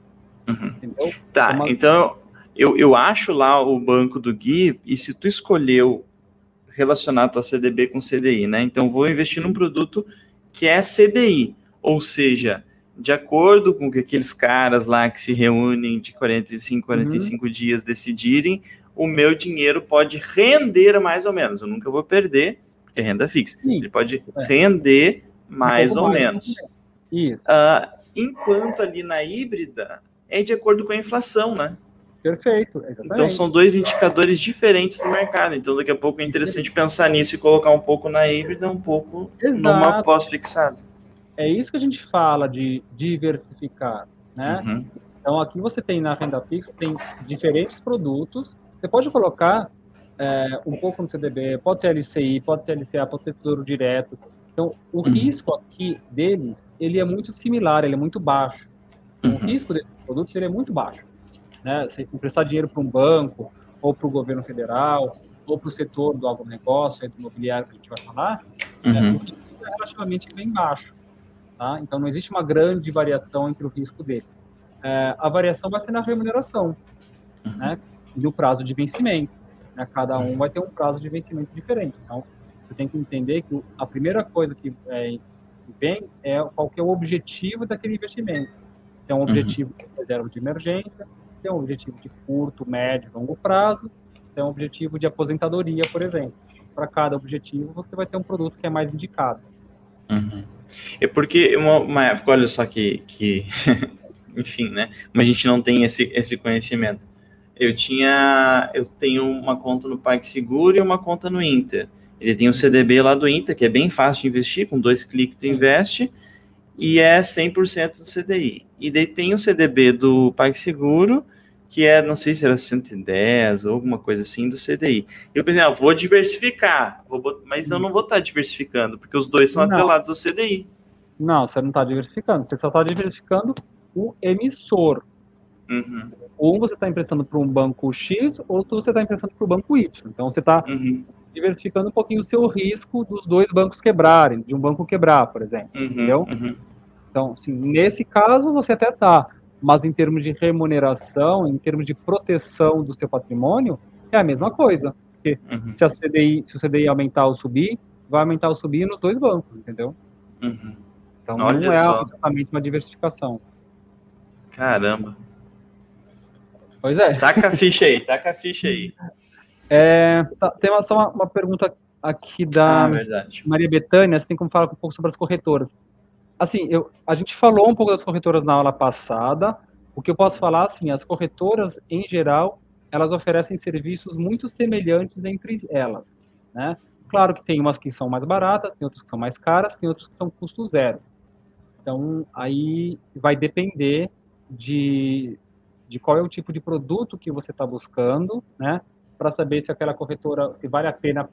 uhum. entendeu? Tá, É então eu, eu acho lá o banco do Gui, e se tu escolheu relacionar tua CDB com CDI, né? Então vou investir num produto que é CDI, ou seja, de acordo com o que aqueles caras lá que se reúnem de 45, 45 dias decidirem, o meu dinheiro pode render mais ou menos. Eu nunca vou perder, porque é renda fixa. Sim. Ele pode É. render mais pouco ou mais, menos. Isso, Ah, enquanto ali na híbrida é de acordo com a inflação, né? perfeito, exatamente. Então são dois indicadores diferentes do mercado. Então daqui a pouco é interessante pensar nisso e colocar um pouco na híbrida, um pouco numa Exato. pós-fixada. É isso que a gente fala de diversificar, né? Uhum, Então, aqui você tem na renda fixa, tem diferentes produtos. Você pode colocar é, um pouco no CDB, pode ser LCI, pode ser LCA, pode ser Tesouro Direto. Então, o Uhum. risco aqui deles, ele é muito similar, ele é muito baixo. O uhum, risco desses produtos, ele é muito baixo. Né? Você emprestar dinheiro para um banco, ou para o governo federal, ou para o setor do agronegócio, setor imobiliário que a gente vai falar, né, uhum, o risco é relativamente bem baixo. Tá? Então, não existe uma grande variação entre o risco deles. É, a variação vai ser na remuneração uhum. né, e no prazo de vencimento. Né? Cada um vai ter um prazo de vencimento diferente. Então, você tem que entender que a primeira coisa que, é, vem é qual que é o objetivo daquele investimento. Se é um objetivo de reserva de emergência, se é um objetivo de curto, médio, longo prazo, se é um objetivo de aposentadoria, por exemplo. Para cada objetivo, você vai ter um produto que é mais indicado. Uhum. É porque uma, uma época, olha só que, que enfim, né? Mas a gente não tem esse, esse conhecimento. Eu tinha, eu tenho uma conta no PagSeguro e uma conta no Inter. Ele tem um CDB lá do Inter, que é bem fácil de investir, com dois cliques tu investe, e é 100% do CDI. E daí tem o CDB do PagSeguro, que é, não sei se era 110 ou alguma coisa assim do CDI. Eu pensei, ah, vou diversificar, vou bot- mas eu não vou estar diversificando, porque os dois são Não. atrelados ao CDI. Não, você não está diversificando. Você só está diversificando o emissor. Uhum, Ou você está emprestando para um banco X, ou você está emprestando para o banco Y. Então, você está uhum, diversificando um pouquinho o seu risco dos dois bancos quebrarem, de um banco quebrar, por exemplo. uhum, Entendeu? uhum, Então, assim, nesse caso, você até tá, mas em termos de remuneração, em termos de proteção do seu patrimônio, é a mesma coisa. uhum, Se, a CDI, se o CDI aumentar ou subir, vai aumentar ou subir nos dois bancos, entendeu? uhum. Então, Olha não é só. exatamente uma diversificação. Caramba. Pois é. Taca a ficha aí, taca a ficha aí. É, tá, tem uma, só uma, uma pergunta aqui da Ah. Maria Bethânia, você tem como falar um pouco sobre as corretoras. Assim, eu, a gente falou um pouco das corretoras na aula passada. O que eu posso falar, assim, as corretoras, em geral, elas oferecem serviços muito semelhantes entre elas, né? Claro que tem umas que são mais baratas, tem outras que são mais caras, tem outras que são custo zero. Então, aí vai depender de, de qual é o tipo de produto que você está buscando, né? Para saber se aquela corretora, se vale a pena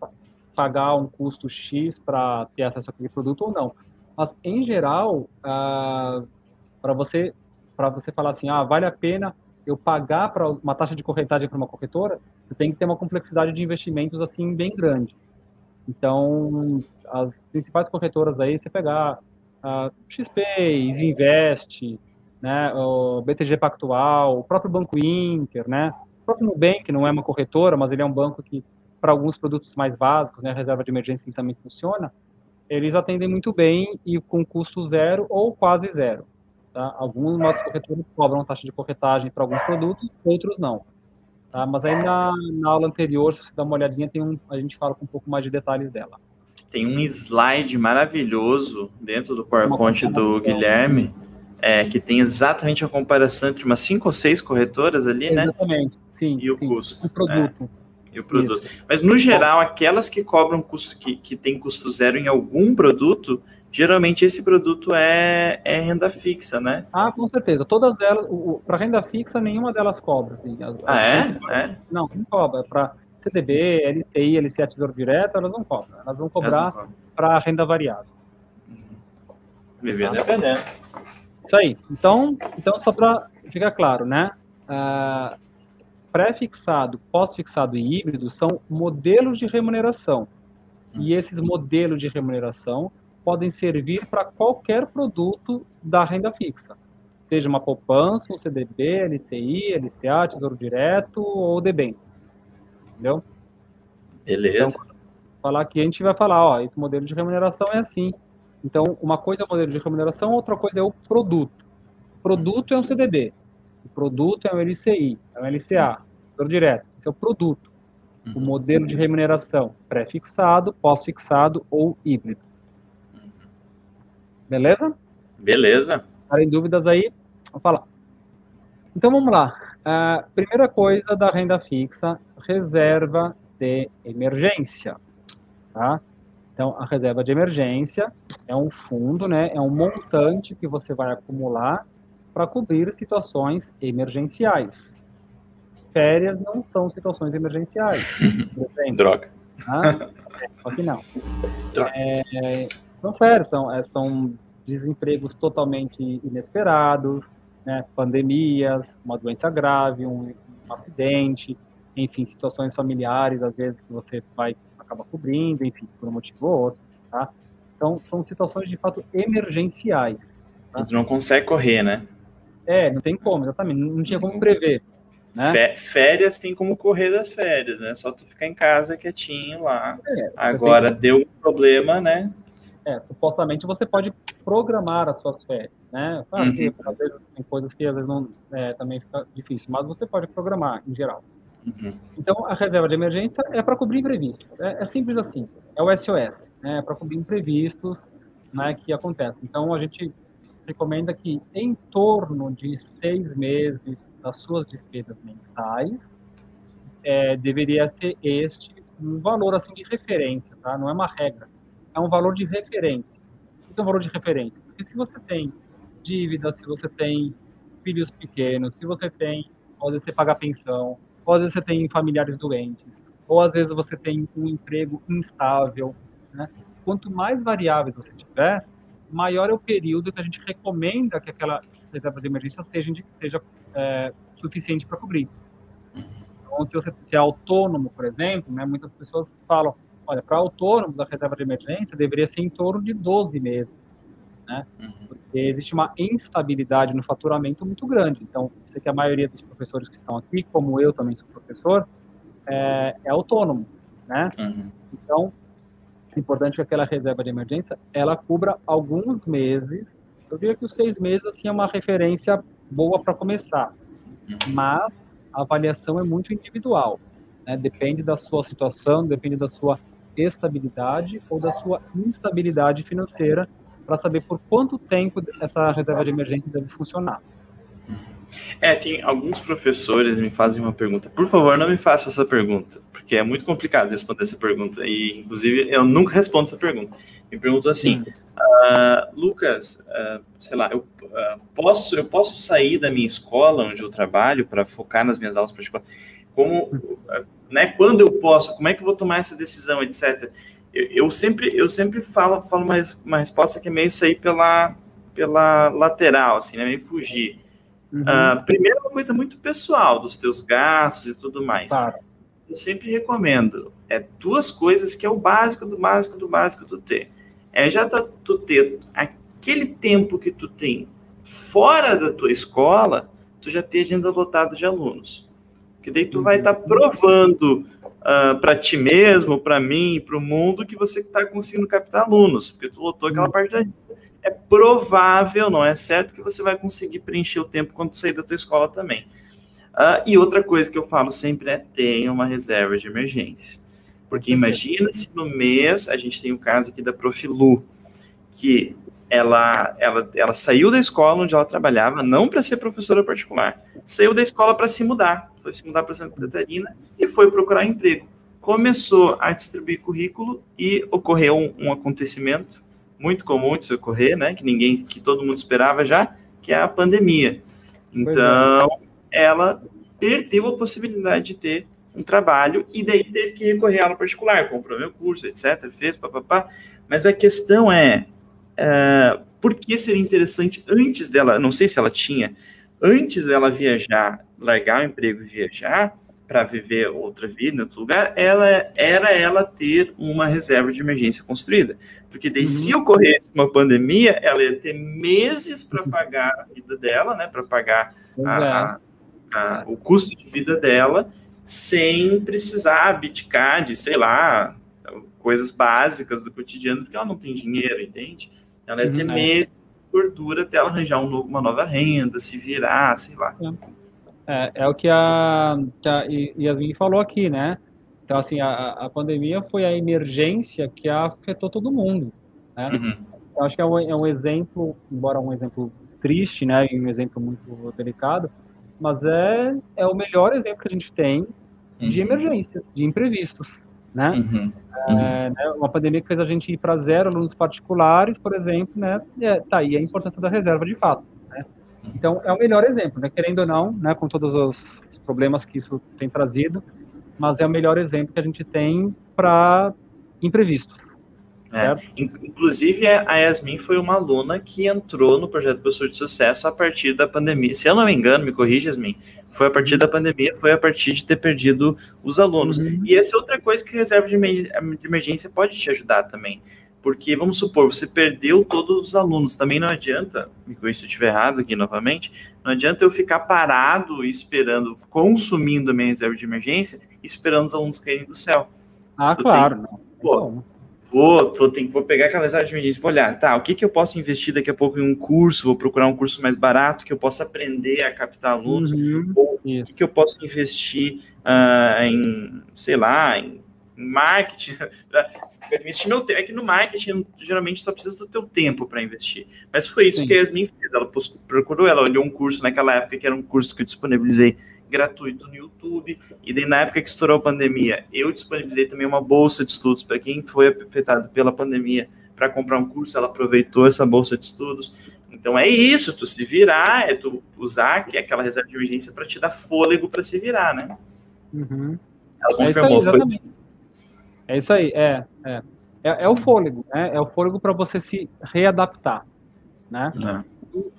pagar um custo X para ter acesso àquele produto ou não. Mas, em geral, ah, para você, você falar assim, ah, vale a pena eu pagar para uma taxa de corretagem para uma corretora, você tem que ter uma complexidade de investimentos assim bem grande. Então, as principais corretoras aí, você pegar a XP, Invest, né, o BTG Pactual, o próprio Banco Inter, né, o próprio Nubank não é uma corretora, mas ele é um banco que, para alguns produtos mais básicos, né, a reserva de emergência ele também funciona, eles atendem muito bem e com custo zero ou quase zero. Tá? Algumas corretoras cobram taxa de corretagem para alguns produtos, outros não. Tá? Mas aí na, na, aula anterior, se você dá uma olhadinha, tem um, a gente fala com um pouco mais de detalhes dela. Tem um slide maravilhoso dentro do PowerPoint do Guilherme, é, que tem exatamente a comparação entre umas cinco ou seis corretoras ali, né? Exatamente, sim. E o sim, custo. O produto. É e o produto. Isso. Mas no geral, aquelas que cobram custo, que, que tem custo zero em algum produto, geralmente esse produto é, é renda fixa, né? Ah, com certeza. Todas elas, para renda fixa, nenhuma delas cobra. Assim. As, ah, é? é? Não, não cobra. Para CDB, LCI, LCA Tesouro Direto, elas não cobram. Elas vão cobrar para renda variável. Viver tá? dependendo. Isso aí. Então, então só para ficar claro, né? Uh, pré-fixado, pós-fixado e híbrido são modelos de remuneração. E esses modelos de remuneração podem servir para qualquer produto da renda fixa, seja uma poupança, um CDB, LCI, LCA, Tesouro Direto ou debênture. Entendeu? Beleza. Então, falar aqui, a gente vai falar, ó, esse modelo de remuneração é assim. Então, uma coisa é o modelo de remuneração, outra coisa é o produto. O produto é um CDB, o produto é um LCI, é um LCA, Tesouro Direto. Esse é o produto. O uhum. modelo de remuneração pré-fixado, pós-fixado ou híbrido. Beleza? Beleza. Em dúvidas aí, vou falar. Então vamos lá. A primeira coisa da renda fixa, reserva de emergência. Tá? Então, a reserva de emergência é um fundo, né, é um montante que você vai acumular para cobrir situações emergenciais. Férias não são situações emergenciais. Droga. Tá? É, só que não. Droga. É, são férias, são, é, são desempregos totalmente inesperados, né, pandemias, uma doença grave, um, um, acidente, enfim, situações familiares, às vezes, que você vai acaba cobrindo, enfim, por um motivo ou outro, tá? Então, são situações, de fato, emergenciais. Tá? A gente não consegue correr, né? É, não tem como, exatamente, não tinha como prever. Né? Férias tem como correr das férias, né? Só tu ficar em casa quietinho lá. É, Agora, tem... deu um problema, né? É, supostamente você pode programar as suas férias, né? Claro uhum. que às vezes tem coisas que às vezes não é, também fica difícil, mas você pode programar em geral. Uhum. Então a reserva de emergência é para cobrir imprevistos. É, é, simples assim. É o SOS, né? É para cobrir imprevistos, né? Que acontecem. Então a gente recomenda que em torno de seis meses das suas despesas mensais é, deveria ser este um valor assim de referência, tá? Não é uma regra é um valor de referência. O que é um valor de referência? Porque se você tem dívida, se você tem filhos pequenos, se você tem, às vezes você paga pensão, ou às vezes você tem familiares doentes, ou às vezes você tem um emprego instável, né? Quanto mais variáveis você tiver, maior é o período que a gente recomenda que aquela reserva de emergência seja, seja é, suficiente para cobrir. Então, se você se é autônomo, por exemplo, né, muitas pessoas falam, Olha, para autônomos, a reserva de emergência deveria ser em torno de 12 meses, né? Uhum. Porque existe uma instabilidade no faturamento muito grande. Então, sei que a maioria dos professores que estão aqui, como eu também sou professor, é, é autônomo, né? Uhum. Então, é importante que aquela reserva de emergência, ela cubra alguns meses. Eu diria que os seis meses, assim, é uma referência boa para começar. Uhum. Mas a avaliação é muito individual. Né? Depende da sua situação, depende da sua estabilidade ou da sua instabilidade financeira para saber por quanto tempo essa reserva de emergência deve funcionar. É, tem alguns professores me fazem uma pergunta. Por favor, não me faça essa pergunta, porque é muito complicado responder essa pergunta. E, inclusive, eu nunca respondo essa pergunta. Me perguntou assim, uh, Lucas, uh, sei lá, eu, uh, posso, eu posso sair da minha escola onde eu trabalho para focar nas minhas aulas particulares? Como, né, quando eu posso? Como é que eu vou tomar essa decisão, etc. Eu, eu sempre, eu sempre falo, falo uma, uma resposta que é meio sair pela, pela lateral, assim, né, meio fugir. Uhum. Uh, primeiro, uma coisa muito pessoal dos teus gastos e tudo mais. Claro. Eu sempre recomendo é duas coisas que é o básico do básico do básico do ter. É já tu, tu ter aquele tempo que tu tem fora da tua escola, tu já ter agenda lotada de alunos. Que daí tu vai estar tá provando uh, ah, para ti mesmo, para mim, para o mundo que você está conseguindo captar alunos, porque tu lotou aquela parte da é provável, não é certo, que você vai conseguir preencher o tempo quando sair da tua escola também. Uh, e outra coisa que eu falo sempre é tenha uma reserva de emergência. Porque imagina se no mês, a gente tem o caso aqui da Profilu, que ela, ela, ela saiu da escola onde ela trabalhava, não para ser professora particular, saiu da escola para se mudar, foi se mudar para Santa Catarina e foi procurar emprego. Começou a distribuir currículo e ocorreu um, um acontecimento muito comum de se ocorrer, né? Que ninguém, que todo mundo esperava já, que é a pandemia. É. Então, é. Ela perdeu a possibilidade de ter um trabalho e daí teve que recorrer à aula particular, comprou meu curso, etc, fez, papapá. Mas a questão é, é, por que seria interessante antes dela, não sei se ela tinha, antes dela viajar, largar o emprego e viajar, para viver outra vida em outro lugar, ela era ela ter uma reserva de emergência construída. Porque daí, uhum. se ocorresse uma pandemia, ela ia ter meses para pagar a vida dela, né? Para pagar a, a, a, o custo de vida dela, sem precisar abdicar de, sei lá, coisas básicas do cotidiano, porque ela não tem dinheiro, entende? Ela ter uhum, é. meses de gordura até ela arranjar um novo, uma nova renda, se virar, sei lá. É. É, é o que a, que a Yasmin falou aqui, né? Então, assim, a, a pandemia foi a emergência que afetou todo mundo, né? Uhum. Eu acho que é um, é um exemplo, embora um exemplo triste, né? E um exemplo muito delicado, mas é, é o melhor exemplo que a gente tem de uhum. emergências, de imprevistos, né? Uhum. É, né? Uma pandemia que fez a gente ir para zero alunos particulares, por exemplo, né? É, tá aí a importância da reserva de fato. Então, é o melhor exemplo, né? querendo ou não, né, com todos os, problemas que isso tem trazido, mas é o melhor exemplo que a gente tem para imprevisto. É. Inclusive, a Yasmin foi uma aluna que entrou no projeto Professor de Sucesso a partir da pandemia. Se eu não me engano, me corrija, Yasmin, foi a partir da pandemia, foi a partir de ter perdido os alunos. Uhum. E essa é outra coisa que a reserva de emergência pode te ajudar também. Porque, vamos supor, você perdeu todos os alunos. Também não adianta, me corrija se eu estiver errado aqui novamente, não adianta eu ficar parado esperando, consumindo a minha reserva de emergência, esperando os alunos caírem do céu. Ah, eu claro. Tenho, pô, vou, vou, tem, vou pegar aquela reserva de emergência, vou olhar, tá, o que, que eu posso investir daqui a pouco em um curso, vou procurar um curso mais barato, que eu possa aprender a captar alunos, uhum, ou o que, que eu posso investir uh, em, sei lá, em marketing, investir meu tempo. É que no marketing, geralmente, só precisa do teu tempo para investir. Mas foi isso Sim. que a Yasmin fez. Ela procurou, ela olhou um curso naquela época, que era um curso que eu disponibilizei gratuito no YouTube. E daí, na época que estourou a pandemia, eu disponibilizei também uma bolsa de estudos para quem foi afetado pela pandemia para comprar um curso. Ela aproveitou essa bolsa de estudos. Então é isso, tu se virar, é tu usar que é aquela reserva de emergência para te dar fôlego para se virar, né? Uhum. Ela confirmou, é aí, foi é isso aí, é, é. É, é o fôlego, né? É o fôlego para você se readaptar, né? É.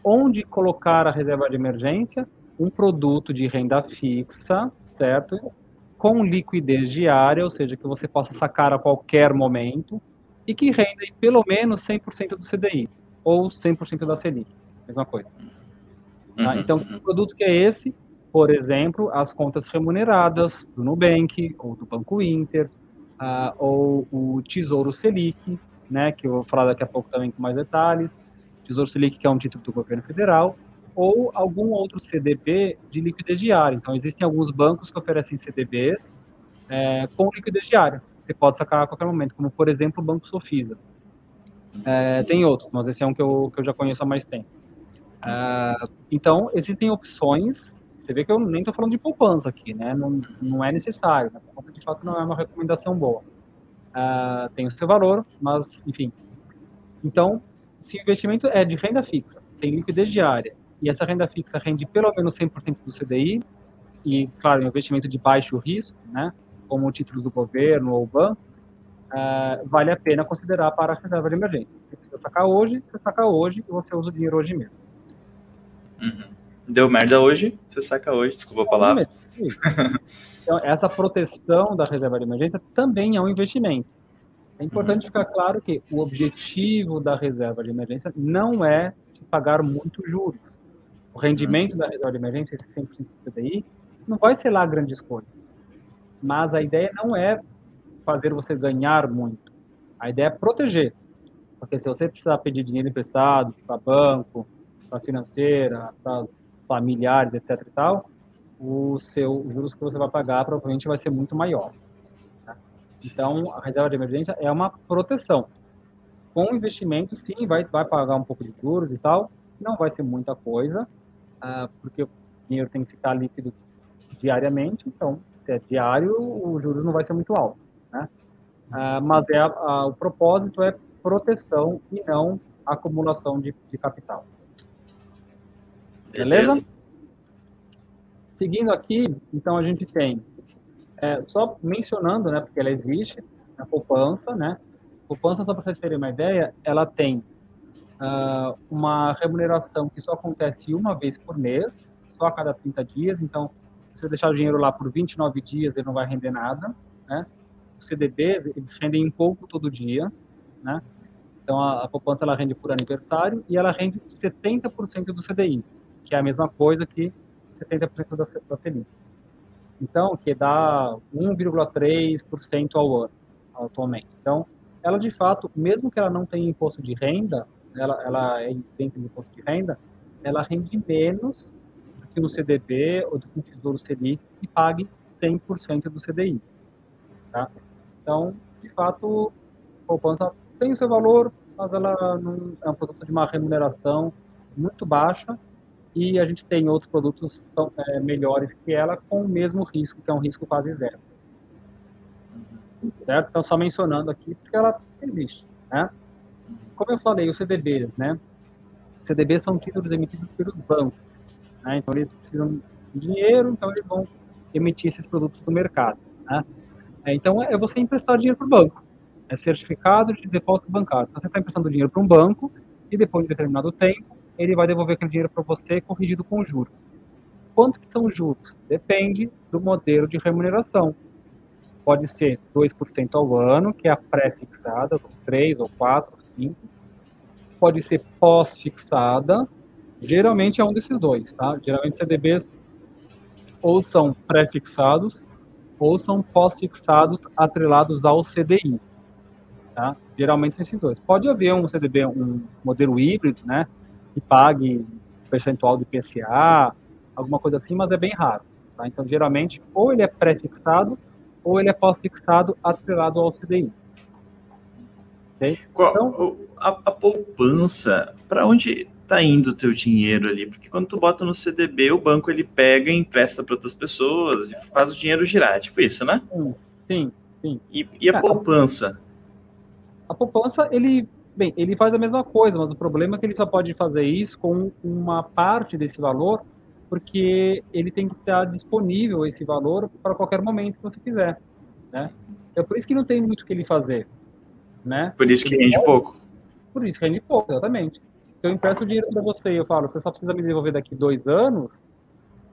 onde colocar a reserva de emergência? Um produto de renda fixa, certo? Com liquidez diária, ou seja, que você possa sacar a qualquer momento e que renda pelo menos 100% do CDI ou 100% da Selic, mesma coisa. Tá? Uhum. Então, que produto que é esse? Por exemplo, as contas remuneradas do Nubank ou do Banco Inter, uh, ou o Tesouro Selic, né, que eu vou falar daqui a pouco também com mais detalhes, Tesouro Selic, que é um título do governo federal, ou algum outro CDB de liquidez diária. Então, existem alguns bancos que oferecem CDBs é, com liquidez diária. Você pode sacar a qualquer momento, como, por exemplo, o Banco Sofisa. É, tem outros, mas esse é um que eu, que eu já conheço há mais tempo. É, então, existem opções Você vê que eu nem estou falando de poupança aqui, né? Não, não é necessário. Né? Poupança, de fato, não é uma recomendação boa. Uh, tem o seu valor, mas, enfim. Então, se o investimento é de renda fixa, tem liquidez diária, e essa renda fixa rende pelo menos 100% do CDI, e, claro, um investimento de baixo risco, né? Como títulos do governo ou banco, uh, vale a pena considerar para a reserva de emergência. Se você sacar hoje, você saca hoje e você usa o dinheiro hoje mesmo. Uhum. Deu merda hoje, você saca hoje, desculpa a palavra. Então, essa proteção da reserva de emergência também é um investimento. É importante uhum. ficar claro que o objetivo da reserva de emergência não é pagar muito juros. O rendimento da reserva de emergência, esse 100% do CDI, não vai ser lá grandes coisas. Mas a ideia não é fazer você ganhar muito. A ideia é proteger. Porque se você precisar pedir dinheiro emprestado para banco, para financeira, para familiares, etc e tal, o seu os juros que você vai pagar provavelmente vai ser muito maior. Né? Então, a reserva de emergência é uma proteção. Com investimento, sim, vai, vai pagar um pouco de juros e tal, não vai ser muita coisa, uh, porque o dinheiro tem que ficar líquido diariamente, então, se é diário, o juros não vai ser muito alto. Né? Uh, mas é o propósito é proteção e não acumulação de, de capital. Beleza? Beleza? Seguindo aqui, então a gente tem, é, só mencionando, né, porque ela existe, a poupança, né? A poupança, só para vocês terem uma ideia, ela tem uh, uma remuneração que só acontece uma vez por mês, só a cada 30 dias, então se você deixar o dinheiro lá por 29 dias, ele não vai render nada, né? Os CDBs, eles rendem um pouco todo dia, né? Então a, a poupança ela rende por aniversário e ela rende 70% do CDI que é a mesma coisa que 70% da, da Selic. Então, que dá 1,3% ao ano, atualmente. Então, ela de fato, mesmo que ela não tenha imposto de renda, ela, ela é isenta de imposto de renda, ela rende menos do que um CDB ou do que um Tesouro Selic que pague 100% do CDI. Tá? Então, de fato, a poupança tem o seu valor, mas ela não é um produto de uma remuneração muito baixa e a gente tem outros produtos tão, é, melhores que ela com o mesmo risco, que é um risco quase zero. Certo? Então, só mencionando aqui, porque ela existe, né? Como eu falei, os CDBs, né? CDBs são títulos emitidos pelos bancos, né? Então, eles precisam de dinheiro, então eles vão emitir esses produtos no mercado, né? É, então, é você emprestar dinheiro para o banco. É certificado de depósito bancário. Então, você está emprestando dinheiro para um banco e depois de determinado tempo, ele vai devolver aquele dinheiro para você corrigido com juros. Quanto que são juros? Depende do modelo de remuneração. Pode ser 2% ao ano, que é a pré-fixada, 3 ou 4 ou 5. Pode ser pós-fixada, geralmente é um desses dois, tá? Geralmente CDBs ou são pré-fixados ou são pós-fixados atrelados ao CDI. Tá? Geralmente são esses dois. Pode haver um CDB, um modelo híbrido, né? que pague percentual de PCA, alguma coisa assim, mas é bem raro. Tá? Então, geralmente, ou ele é pré-fixado, ou ele é pós-fixado atrelado ao CDI. Okay? Qual, então, a, a poupança, para onde está indo o teu dinheiro ali? Porque quando tu bota no CDB, o banco ele pega e empresta para outras pessoas e faz o dinheiro girar, tipo isso, né? Sim, sim. E, e a poupança? A poupança, ele Bem, ele faz a mesma coisa, mas o problema é que ele só pode fazer isso com uma parte desse valor, porque ele tem que estar disponível esse valor para qualquer momento que você quiser, né? É por isso que não tem muito o que ele fazer, né? Por isso que rende pouco. Por isso que rende pouco, exatamente. Se eu empresto dinheiro para você e eu falo, você só precisa me devolver daqui dois anos,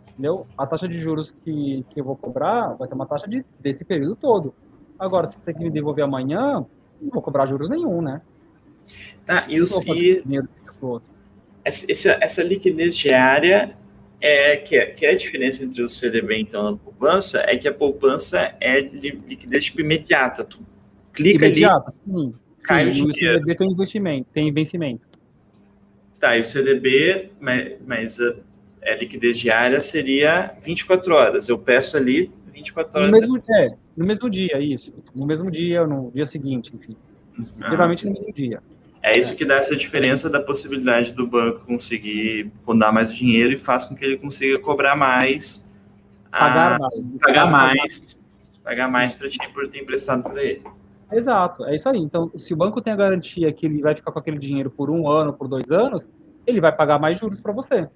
entendeu? A taxa de juros que, que eu vou cobrar vai ser uma taxa de, desse período todo. Agora, se você tem que me devolver amanhã, não vou cobrar juros nenhum, né? Tá, e, os, e essa, essa liquidez diária é que, é que é a diferença entre o CDB então na poupança é que a poupança é de liquidez tipo imediata. Tu clica imediata, ali, sim. cai sim, o dinheiro. CDB tem investimento, tem vencimento. Tá, e o CDB, mas, mas a, a, liquidez diária seria 24 horas. Eu peço ali 24 horas. No mesmo, é, no mesmo dia, isso. No mesmo dia, no dia seguinte, enfim. Ah, Geralmente sim. no mesmo dia. É isso que dá essa diferença da possibilidade do banco conseguir dar mais dinheiro e faz com que ele consiga cobrar mais. Pagar a, mais. Pagar mais. Pagar mais para ti por ter emprestado para ele. Exato, é isso aí. Então, se o banco tem a garantia que ele vai ficar com aquele dinheiro por um ano, por dois anos, ele vai pagar mais juros para você.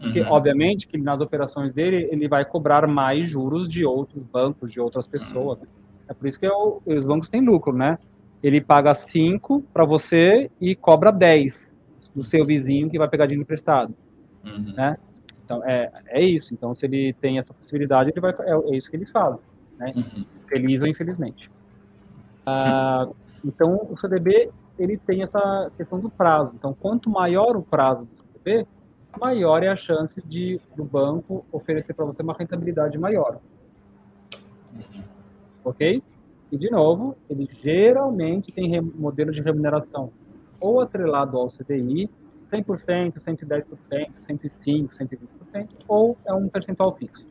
Porque, uhum. obviamente, que nas operações dele, ele vai cobrar mais juros de outros bancos, de outras pessoas. Uhum. É por isso que é o, os bancos têm lucro, né? ele paga 5 para você e cobra 10 do seu vizinho que vai pegar dinheiro emprestado. Uhum. Né? Então, é, é isso. Então, se ele tem essa possibilidade, ele vai, é, é isso que eles fazem. Né? Uhum. Feliz ou infelizmente. Ah, então, o CDB, ele tem essa questão do prazo. Então, quanto maior o prazo do CDB, maior é a chance de do banco oferecer para você uma rentabilidade maior. Ok? E, de novo, ele geralmente tem modelo de remuneração ou atrelado ao CDI, 100%, 110%, 105%, 120%, ou é um percentual fixo.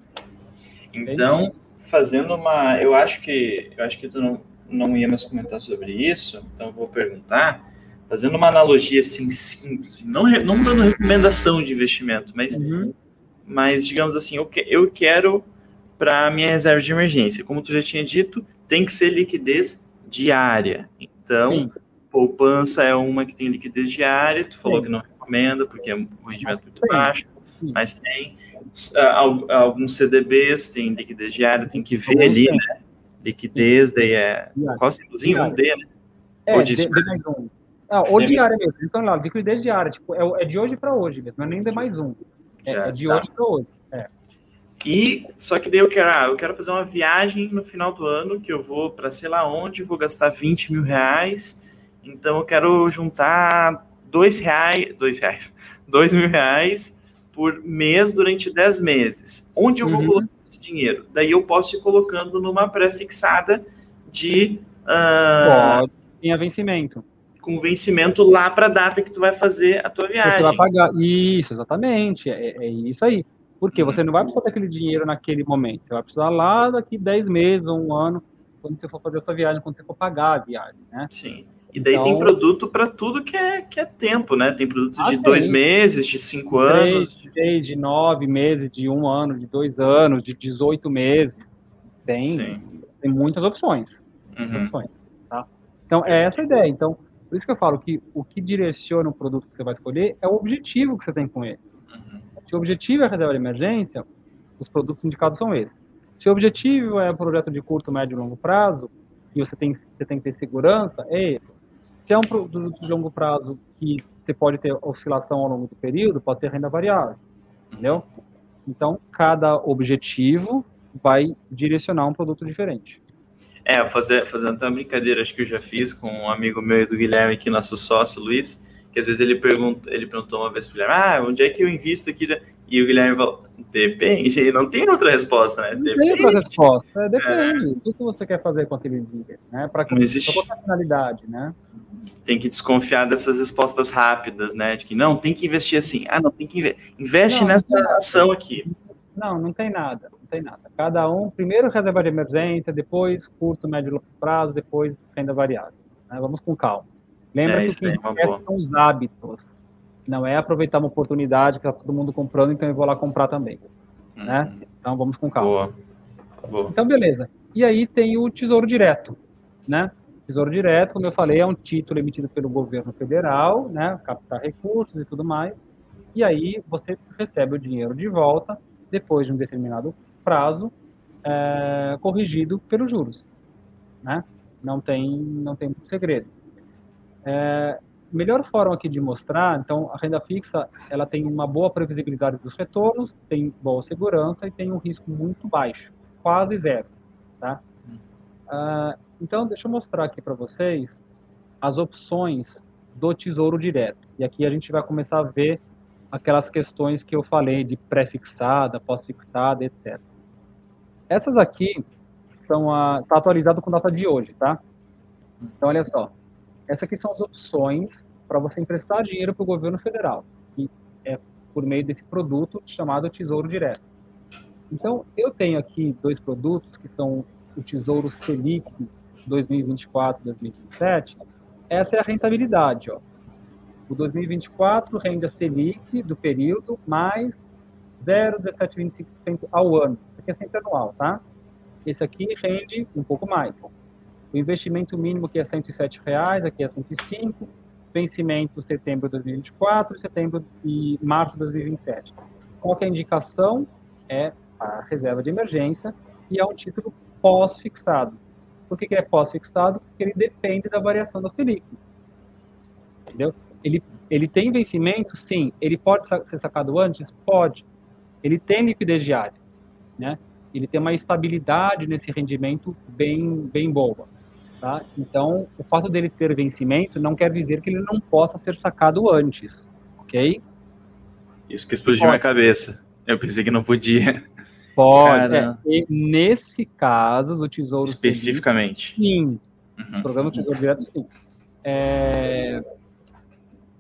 Então, fazendo uma... Eu acho que, eu acho que tu não, não ia mais comentar sobre isso, então vou perguntar, fazendo uma analogia assim simples, não, não dando recomendação de investimento, mas, uhum. mas digamos assim, eu, que, eu quero para minha reserva de emergência. Como tu já tinha dito, tem que ser liquidez diária. Então, Sim. poupança é uma que tem liquidez diária, tu falou Sim. que não recomenda, porque é um rendimento muito baixo, Sim. mas tem uh, alguns CDBs, tem liquidez diária, tem que ver ali, né? Liquidez, daí é. Qual símbolozinho? Um D, né? É, ou, de, D, D mais um. Ah, ou diária mesmo. Então, lá, liquidez diária, tipo, é, é de hoje para hoje mesmo, não é nem D mais um. É, é de tá. hoje para hoje. É. E só que daí eu quero, ah, eu quero fazer uma viagem no final do ano que eu vou para sei lá onde, vou gastar 20 mil reais. Então eu quero juntar dois reais, dois reais, dois mil reais por mês durante 10 meses. Onde eu vou uhum. colocar esse dinheiro? Daí eu posso ir colocando numa pré-fixada de uh, Pode. vencimento. Com vencimento lá para a data que tu vai fazer a tua viagem. Você vai pagar. Isso, exatamente. É, é isso aí. Porque você não vai precisar daquele dinheiro naquele momento. Você vai precisar lá daqui 10 meses ou um ano, quando você for fazer essa viagem, quando você for pagar a viagem, né? Sim. E daí então, tem produto para tudo que é, que é tempo, né? Tem produto ah, de tem. dois meses, de cinco anos. De, de nove meses, de um ano, de dois anos, de 18 meses. Tem, tem muitas opções. Uhum. opções tá? Então, é essa a ideia. Então, por isso que eu falo que o que direciona o produto que você vai escolher é o objetivo que você tem com ele. Se o objetivo é reserva de emergência, os produtos indicados são esses. Se o objetivo é um projeto de curto, médio e longo prazo, e você tem, você tem que ter segurança, é esse. Se é um produto de longo prazo que você pode ter oscilação ao longo do período, pode ser renda variável, entendeu? Então, cada objetivo vai direcionar um produto diferente. É, fazer, fazendo uma brincadeira, acho que eu já fiz com um amigo meu e do Guilherme, aqui, nosso sócio, Luiz, que às vezes ele pergunta, ele perguntou uma vez para o Guilherme, ah, onde é que eu invisto aqui? E o Guilherme falou, depende, não tem outra resposta, né? Não depende. tem outra resposta, é, depende. É. O que você quer fazer com aquele dinheiro, né? Para que existe... qual a finalidade, né? Tem que desconfiar dessas respostas rápidas, né? De que não, tem que investir assim. Ah, não, tem que investir. Investe não, nessa não ação aqui. Não, não tem nada, não tem nada. Cada um, primeiro reserva de emergência, depois curto, médio e longo prazo, depois renda variável. Né? Vamos com calma. Lembra é, que o que é são os hábitos. Não é aproveitar uma oportunidade que está todo mundo comprando, então eu vou lá comprar também. Hum. Né? Então vamos com calma. Boa. Boa. Então, beleza. E aí tem o Tesouro Direto. Né? Tesouro Direto, como eu falei, é um título emitido pelo governo federal, né? captar recursos e tudo mais. E aí você recebe o dinheiro de volta depois de um determinado prazo, é, corrigido pelos juros. Né? Não tem, não tem segredo. É, melhor forma aqui de mostrar, então, a renda fixa, ela tem uma boa previsibilidade dos retornos, tem boa segurança e tem um risco muito baixo, quase zero, tá? Uh, então, deixa eu mostrar aqui para vocês as opções do Tesouro Direto. E aqui a gente vai começar a ver aquelas questões que eu falei de pré-fixada, pós-fixada, etc. Essas aqui são a tá atualizado com data de hoje, tá? Então olha só. Essas aqui são as opções para você emprestar dinheiro para o governo federal, que é por meio desse produto chamado Tesouro Direto. Então, eu tenho aqui dois produtos que são o Tesouro Selic 2024-2027. Essa é a rentabilidade, ó. O 2024 rende a Selic do período mais 0,1725% ao ano. Isso aqui é sempre anual, tá? Esse aqui rende um pouco mais. O investimento mínimo que é 107 reais, aqui é 105, vencimento setembro de 2024 setembro e março de 2027. Qual é a indicação? É a reserva de emergência e é um título pós-fixado. Por que, que é pós-fixado? Porque ele depende da variação da Selic. Entendeu? Ele, ele tem vencimento? Sim. Ele pode ser sacado antes? Pode. Ele tem liquidez diária, né? Ele tem uma estabilidade nesse rendimento bem, bem boa. Tá? Então, o fato dele ter vencimento não quer dizer que ele não possa ser sacado antes, ok? Isso que explodiu minha cabeça. Eu pensei que não podia. Pode. É, nesse caso do Tesouro Especificamente. Sim. Uhum. Esse programa do Tesouro Direto, sim. É...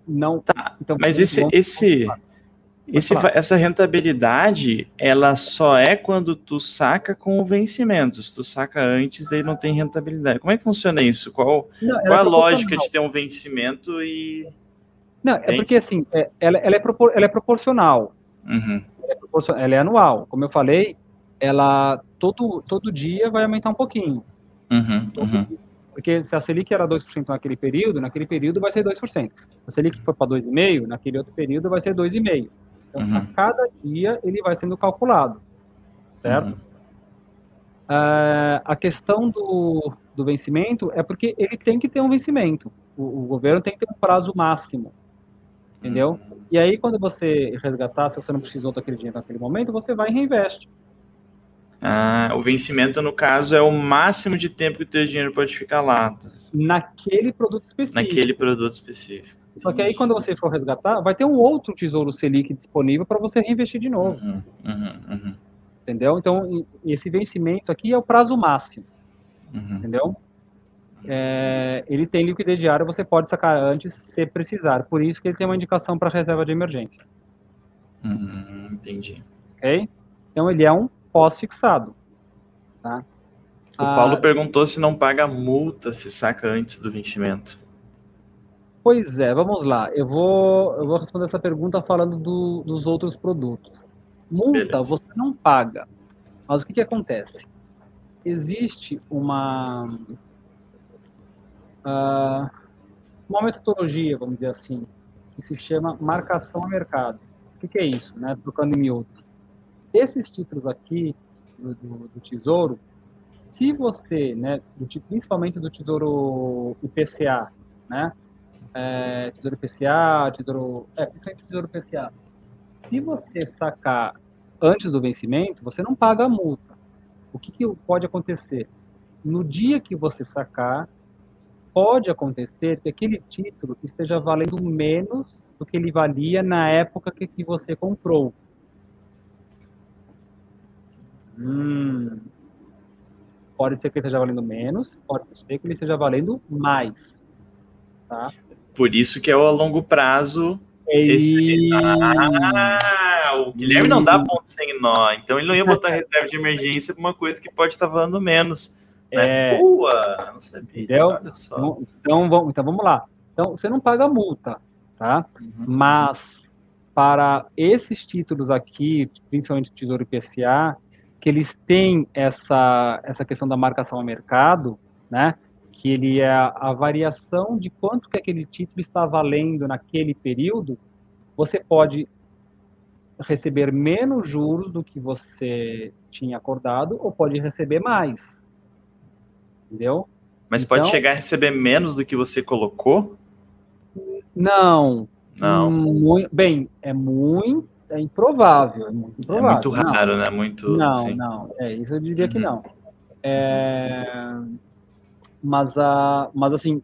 Não. Tá. Então, mas esse, esse, esse, essa rentabilidade, ela só é quando tu saca com o vencimento. Se tu saca antes, daí não tem rentabilidade. Como é que funciona isso? Qual, não, qual é a lógica de ter um vencimento e. Não, é porque assim, é, ela, ela, é propor, ela é proporcional. Uhum é ela é anual. Como eu falei, ela todo, todo dia vai aumentar um pouquinho. Uhum, uhum. Porque se a Selic era 2% naquele período, naquele período vai ser 2%. Se a Selic for para 2,5%, naquele outro período vai ser 2,5%. Então, uhum. a cada dia ele vai sendo calculado. Certo? Uhum. Uh, a questão do, do vencimento é porque ele tem que ter um vencimento. O, o governo tem que ter um prazo máximo entendeu? E aí, quando você resgatar, se você não precisou daquele dinheiro naquele momento, você vai e reinveste. Ah, o vencimento, no caso, é o máximo de tempo que o teu dinheiro pode ficar lá. Naquele produto específico. Naquele produto específico. Só que aí, quando você for resgatar, vai ter um outro Tesouro Selic disponível para você reinvestir de novo. Uhum, uhum, uhum. Entendeu? Então, esse vencimento aqui é o prazo máximo. Uhum. Entendeu? É, ele tem liquidez diária, você pode sacar antes se precisar. Por isso que ele tem uma indicação para reserva de emergência. Hum, entendi. Ok? Então ele é um pós-fixado. Tá? O Paulo ah, perguntou se não paga multa se saca antes do vencimento. Pois é, vamos lá. Eu vou, eu vou responder essa pergunta falando do, dos outros produtos. Multa Beleza. você não paga. Mas o que, que acontece? Existe uma uma metodologia, vamos dizer assim, que se chama marcação a mercado. O que, que é isso, né? Trocando em miúdos. Esses títulos aqui do, do, do Tesouro, se você, né, do, principalmente do Tesouro IPCA, né, é, Tesouro IPCA, Tesouro, é, principalmente Tesouro IPCA, se você sacar antes do vencimento, você não paga a multa. O que, que pode acontecer? No dia que você sacar, pode acontecer que aquele título esteja valendo menos do que ele valia na época que, que você comprou. Hum. Pode ser que ele esteja valendo menos, pode ser que ele esteja valendo mais. Tá? Por isso que é o a longo prazo. Esse... Ah, o Guilherme não dá ponto sem nó, então ele não ia botar reserva de emergência para uma coisa que pode estar valendo menos. É, Boa! Não sabia. Entendeu? Então, então, vamos, então vamos lá. Então, você não paga multa, tá? Uhum. Mas para esses títulos aqui, principalmente o Tesouro IPCA, que eles têm essa, essa questão da marcação ao mercado, né? Que ele é a, a variação de quanto que aquele título está valendo naquele período, você pode receber menos juros do que você tinha acordado ou pode receber mais entendeu? Mas então, pode chegar a receber menos do que você colocou? Não. Não. Muito, bem, é muito é improvável, é muito improvável. É muito raro, não. né? Muito. Não, sim. não. É isso eu diria uhum. que não. É, mas a, mas assim,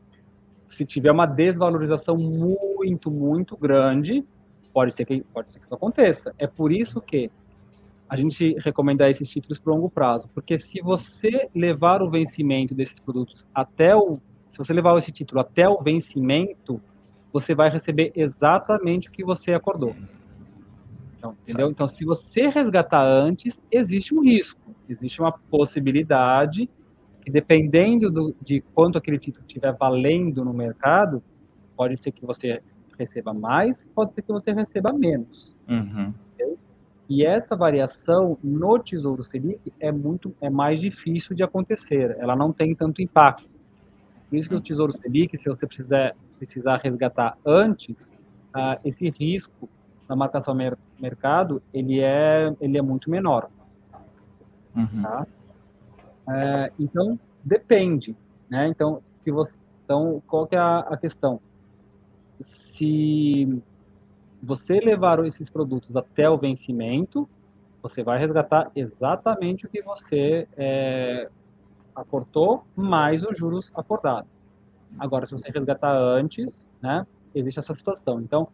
se tiver uma desvalorização muito, muito grande, pode ser que pode ser que isso aconteça. É por isso que a gente recomenda esses títulos por longo prazo, porque se você levar o vencimento desses produtos até o, se você levar esse título até o vencimento, você vai receber exatamente o que você acordou. Então, entendeu? Então, se você resgatar antes, existe um risco, existe uma possibilidade que dependendo do, de quanto aquele título estiver valendo no mercado, pode ser que você receba mais, pode ser que você receba menos. Uhum. E essa variação no Tesouro Selic é muito é mais difícil de acontecer. Ela não tem tanto impacto. Por isso que o Tesouro Selic, se você precisar, precisar resgatar antes, uh, esse risco na marcação mer mercado ele é ele é muito menor. Uhum. Tá? Uh, então depende, né? Então se você então qual que é a, a questão? Se você levar esses produtos até o vencimento, você vai resgatar exatamente o que você é, aportou, mais os juros acordados. Agora, se você resgatar antes, né, existe essa situação. Então,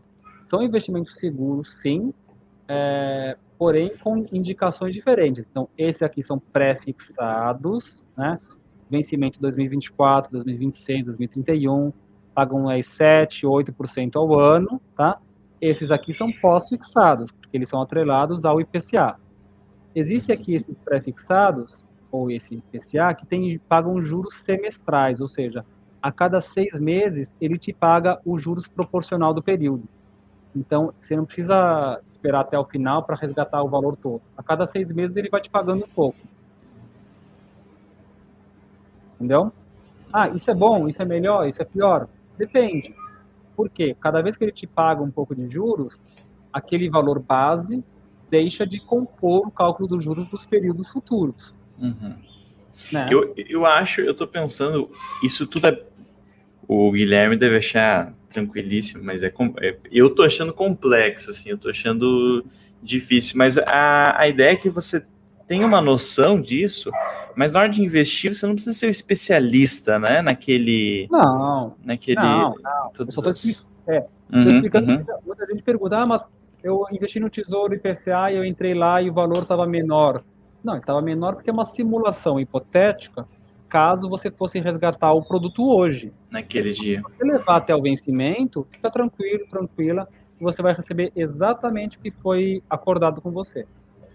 são investimentos seguros, sim, é, porém com indicações diferentes. Então, esse aqui são pré-fixados, né, vencimento 2024, 2026, 2031, pagam aí 7, 8% ao ano, tá? Esses aqui são pós-fixados, porque eles são atrelados ao IPCA. Existem aqui esses pré-fixados, ou esse IPCA, que tem, pagam juros semestrais, ou seja, a cada seis meses ele te paga os juros proporcional do período. Então, você não precisa esperar até o final para resgatar o valor todo. A cada seis meses ele vai te pagando um pouco. Entendeu? Ah, isso é bom, isso é melhor, isso é pior? Depende. Por quê? Cada vez que ele te paga um pouco de juros, aquele valor base deixa de compor o cálculo dos juros dos períodos futuros. Uhum. Né? Eu, eu acho, eu estou pensando, isso tudo é. O Guilherme deve achar tranquilíssimo, mas é, é eu estou achando complexo, assim, eu estou achando difícil, mas a, a ideia é que você tem uma noção disso, mas na hora de investir, você não precisa ser um especialista, né? Naquele. Não. Naquele. Não, não. Eu só tô explicando. É, uhum, explicando uhum. muita gente pergunta, ah, mas eu investi no Tesouro IPCA e eu entrei lá e o valor estava menor. Não, estava menor porque é uma simulação hipotética caso você fosse resgatar o produto hoje. Naquele dia. Se você levar até o vencimento, fica tranquilo, tranquila, e você vai receber exatamente o que foi acordado com você.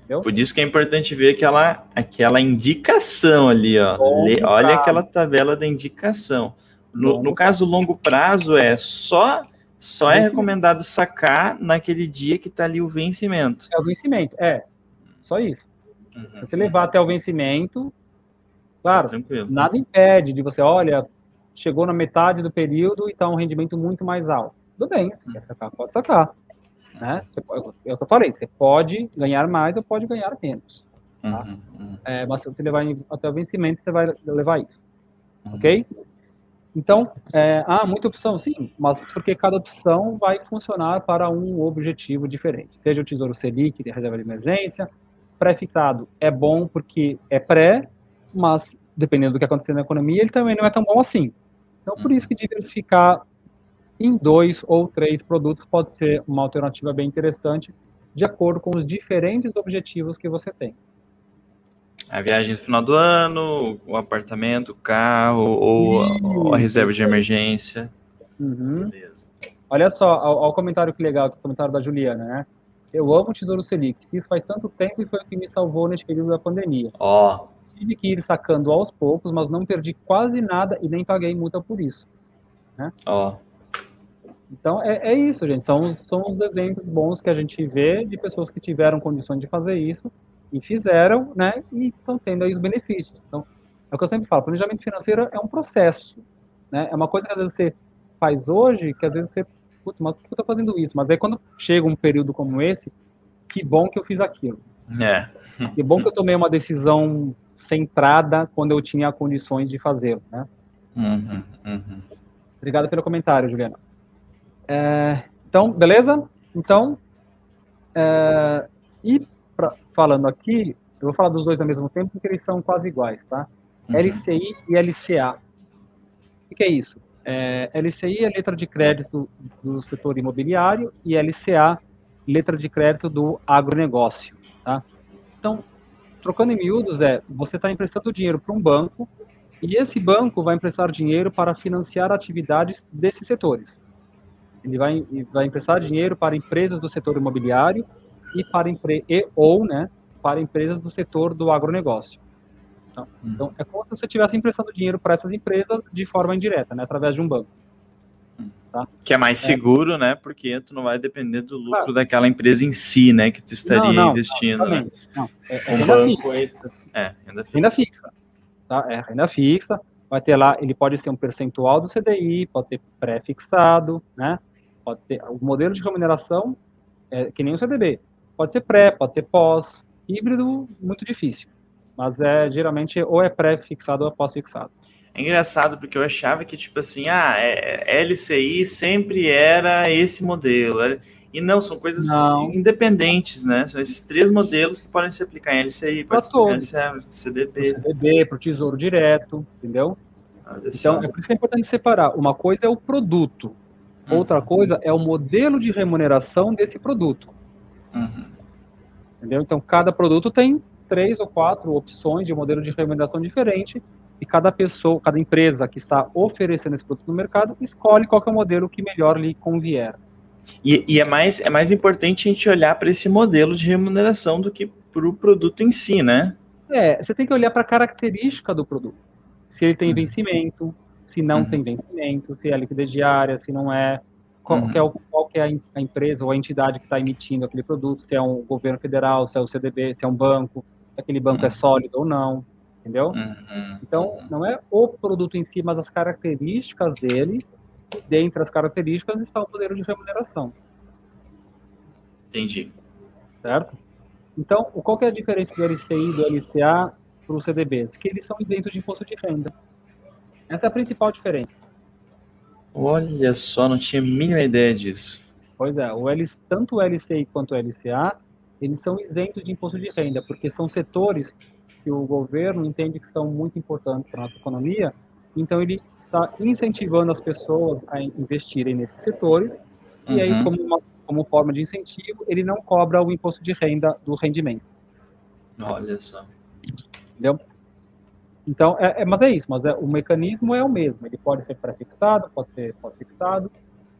Entendeu? Por isso que é importante ver aquela, aquela indicação ali, ó. Olha aquela tabela da indicação. No, no caso longo prazo é só só é recomendado sacar naquele dia que está ali o vencimento. É o vencimento, é. Só isso. Uhum. Se você levar até o vencimento, claro, tá nada impede de você, olha, chegou na metade do período e está um rendimento muito mais alto. Tudo bem, você quer sacar, pode sacar. Né? Você é o que eu falei, você pode ganhar mais ou pode ganhar menos. Tá? Uhum, uhum. É, mas se você levar até o vencimento, você vai levar isso. Uhum. Ok? Então, é, ah, muita opção, sim, mas porque cada opção vai funcionar para um objetivo diferente. Seja o Tesouro Selic, de reserva de emergência, pré-fixado é bom porque é pré, mas dependendo do que acontecer na economia, ele também não é tão bom assim. Então, por isso que diversificar em dois ou três produtos pode ser uma alternativa bem interessante, de acordo com os diferentes objetivos que você tem. A viagem no final do ano, o apartamento, o carro ou, ou a reserva de emergência. Uhum. Beleza. Olha só, ao, ao, comentário que legal, o comentário da Juliana, né? Eu amo o Tesouro Selic. Isso faz tanto tempo e foi o que me salvou neste período da pandemia. Ó. Oh. Tive que ir sacando aos poucos, mas não perdi quase nada e nem paguei multa por isso. Né? Ó. Oh. Então, é, é, isso, gente. São, são os exemplos bons que a gente vê de pessoas que tiveram condições de fazer isso e fizeram, né? E estão tendo aí os benefícios. Então, é o que eu sempre falo, planejamento financeiro é um processo, né? É uma coisa que às vezes você faz hoje, que às vezes você, putz, mas por que eu tô fazendo isso? Mas aí quando chega um período como esse, que bom que eu fiz aquilo. É. Que bom que eu tomei uma decisão centrada quando eu tinha condições de fazê-lo, né? Uhum, uhum. Obrigado pelo comentário, Juliana. É, então, beleza? Então, é, e pra, falando aqui, eu vou falar dos dois ao mesmo tempo porque eles são quase iguais, tá? Uhum. LCI e LCA. O que é isso? É, LCI é letra de crédito do setor imobiliário e LCA, letra de crédito do agronegócio, tá? Então, trocando em miúdos, é, você está emprestando dinheiro para um banco e esse banco vai emprestar dinheiro para financiar atividades desses setores. Ele vai, vai emprestar dinheiro para empresas do setor imobiliário e para empre e, ou né, para empresas do setor do agronegócio. Então, hum. então, é como se você estivesse emprestando dinheiro para essas empresas de forma indireta, né, através de um banco. Hum. Tá? Que é mais seguro, é. né? Porque tu não vai depender do lucro daquela empresa em si, né? Que tu estaria não, não, investindo, não, né? Não, é, é renda banco, fixa. É, renda fixa. Renda fixa. Tá? É renda fixa. Vai ter lá, ele pode ser um percentual do CDI, pode ser pré-fixado, né? Pode ser o modelo de remuneração é que nem o CDB. Pode ser pré, pode ser pós, híbrido, muito difícil. Mas é geralmente ou é pré-fixado ou é pós-fixado. É engraçado porque eu achava que, tipo assim, ah, é, LCI sempre era esse modelo. E não, são coisas não. independentes, né? São esses três modelos que podem se aplicar em LCI, se aplicar em CDB. CDB, para o Tesouro Direto, entendeu? Então, é por isso que é importante separar. Uma coisa é o produto, uhum. outra coisa é o modelo de remuneração desse produto. Uhum. Entendeu? Então, cada produto tem três ou quatro opções de modelo de remuneração diferente e cada pessoa, cada empresa que está oferecendo esse produto no mercado escolhe qual é o modelo que melhor lhe convier. E, e é, mais, é mais importante a gente olhar para esse modelo de remuneração do que para o produto em si, né? É, você tem que olhar para a característica do produto. Se ele tem uhum. vencimento, se não uhum. tem vencimento, se é liquidez diária, se não é, qual, uhum. é, o, qual é a empresa ou a entidade que está emitindo aquele produto, se é um governo federal, se é o CDB, se é um banco, se aquele banco é uhum. sólido ou não entendeu? Uhum. Então, não é o produto em si, mas as características dele, e dentre as características está o modelo de remuneração. Entendi. Certo? Então, qual que é a diferença do LCI e do LCA para os CDBs? Que eles são isentos de imposto de renda. Essa é a principal diferença. Olha só, não tinha a mínima ideia disso. Pois é, o L, tanto o LCI quanto o LCA, eles são isentos de imposto de renda, porque são setores que o governo entende que são muito importantes para a nossa economia, então ele está incentivando as pessoas a investirem nesses setores, uhum. e aí, uhum. como, uma, como forma de incentivo, ele não cobra o imposto de renda do rendimento. Olha só. Entendeu? Então, é, é, mas é isso, mas é, o mecanismo é o mesmo. Ele pode ser pré-fixado, pode ser pós-fixado,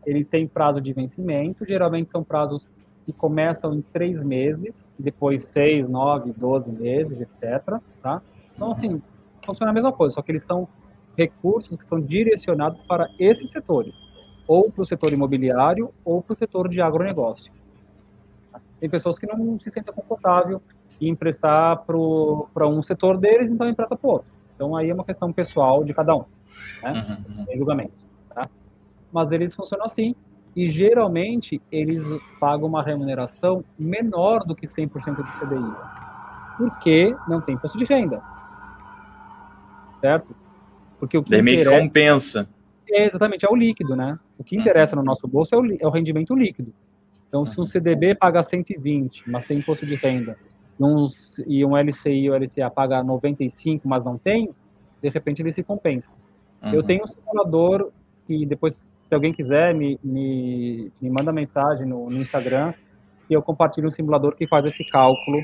ele tem prazo de vencimento, geralmente são prazos que começam em três meses, depois seis, nove, doze meses, etc. Tá? Então, assim, funciona a mesma coisa, só que eles são recursos que são direcionados para esses setores, ou para o setor imobiliário, ou para o setor de agronegócio. Tem pessoas que não se sentem confortável em emprestar para um setor deles, então empresta para outro. Então, aí é uma questão pessoal de cada um, né? Uhum. Tem julgamento. Tá? Mas eles funcionam assim, e geralmente eles pagam uma remuneração menor do que 100% do CDI, porque não tem imposto de renda, certo? Porque o que Daí meio que compensa. É, exatamente, é o líquido, né? O que interessa no nosso bolso é o, é o rendimento líquido. Então, se um CDB paga 120, mas tem imposto de renda, uns, e um LCI ou LCA paga 95, mas não tem, de repente ele se compensa. Uhum. Eu tenho um simulador que depois se alguém quiser, me, me, me manda mensagem no, no, Instagram e eu compartilho um simulador que faz esse cálculo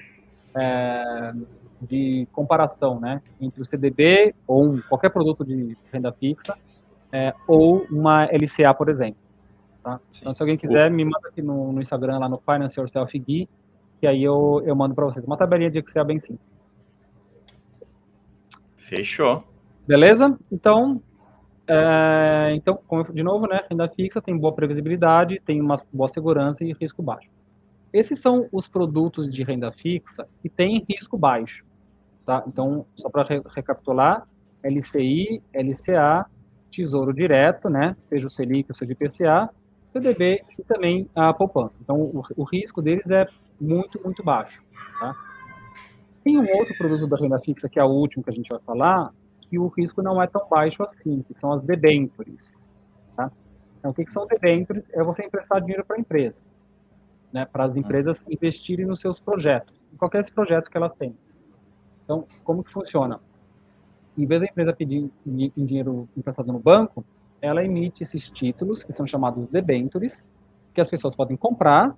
é, de comparação, né, entre o CDB ou um, qualquer produto de renda fixa é, ou uma LCA, por exemplo. Tá? Então, se alguém quiser, me manda aqui no, no Instagram, lá no Finance Yourself Gui, que aí eu, eu mando para vocês. Uma tabelinha de Excel bem simples. Fechou. Beleza? Então, é, então, de novo, né, renda fixa tem boa previsibilidade, tem uma boa segurança e risco baixo. Esses são os produtos de renda fixa que têm risco baixo. Tá? Então, só para re recapitular, LCI, LCA, Tesouro Direto, né, seja o Selic ou seja o IPCA, CDB e também a poupança. Então, o, o risco deles é muito, muito baixo. Tá? Tem um outro produto da renda fixa, que é o último que a gente vai falar, que o risco não é tão baixo assim, que são as debêntures. Tá? Então, o que, que são debêntures? É você emprestar dinheiro para a empresa, né? para as empresas investirem nos seus projetos, em qualquer projeto que elas têm. Então, como que funciona? Em vez da empresa pedir dinheiro emprestado no banco, ela emite esses títulos, que são chamados debêntures, que as pessoas podem comprar,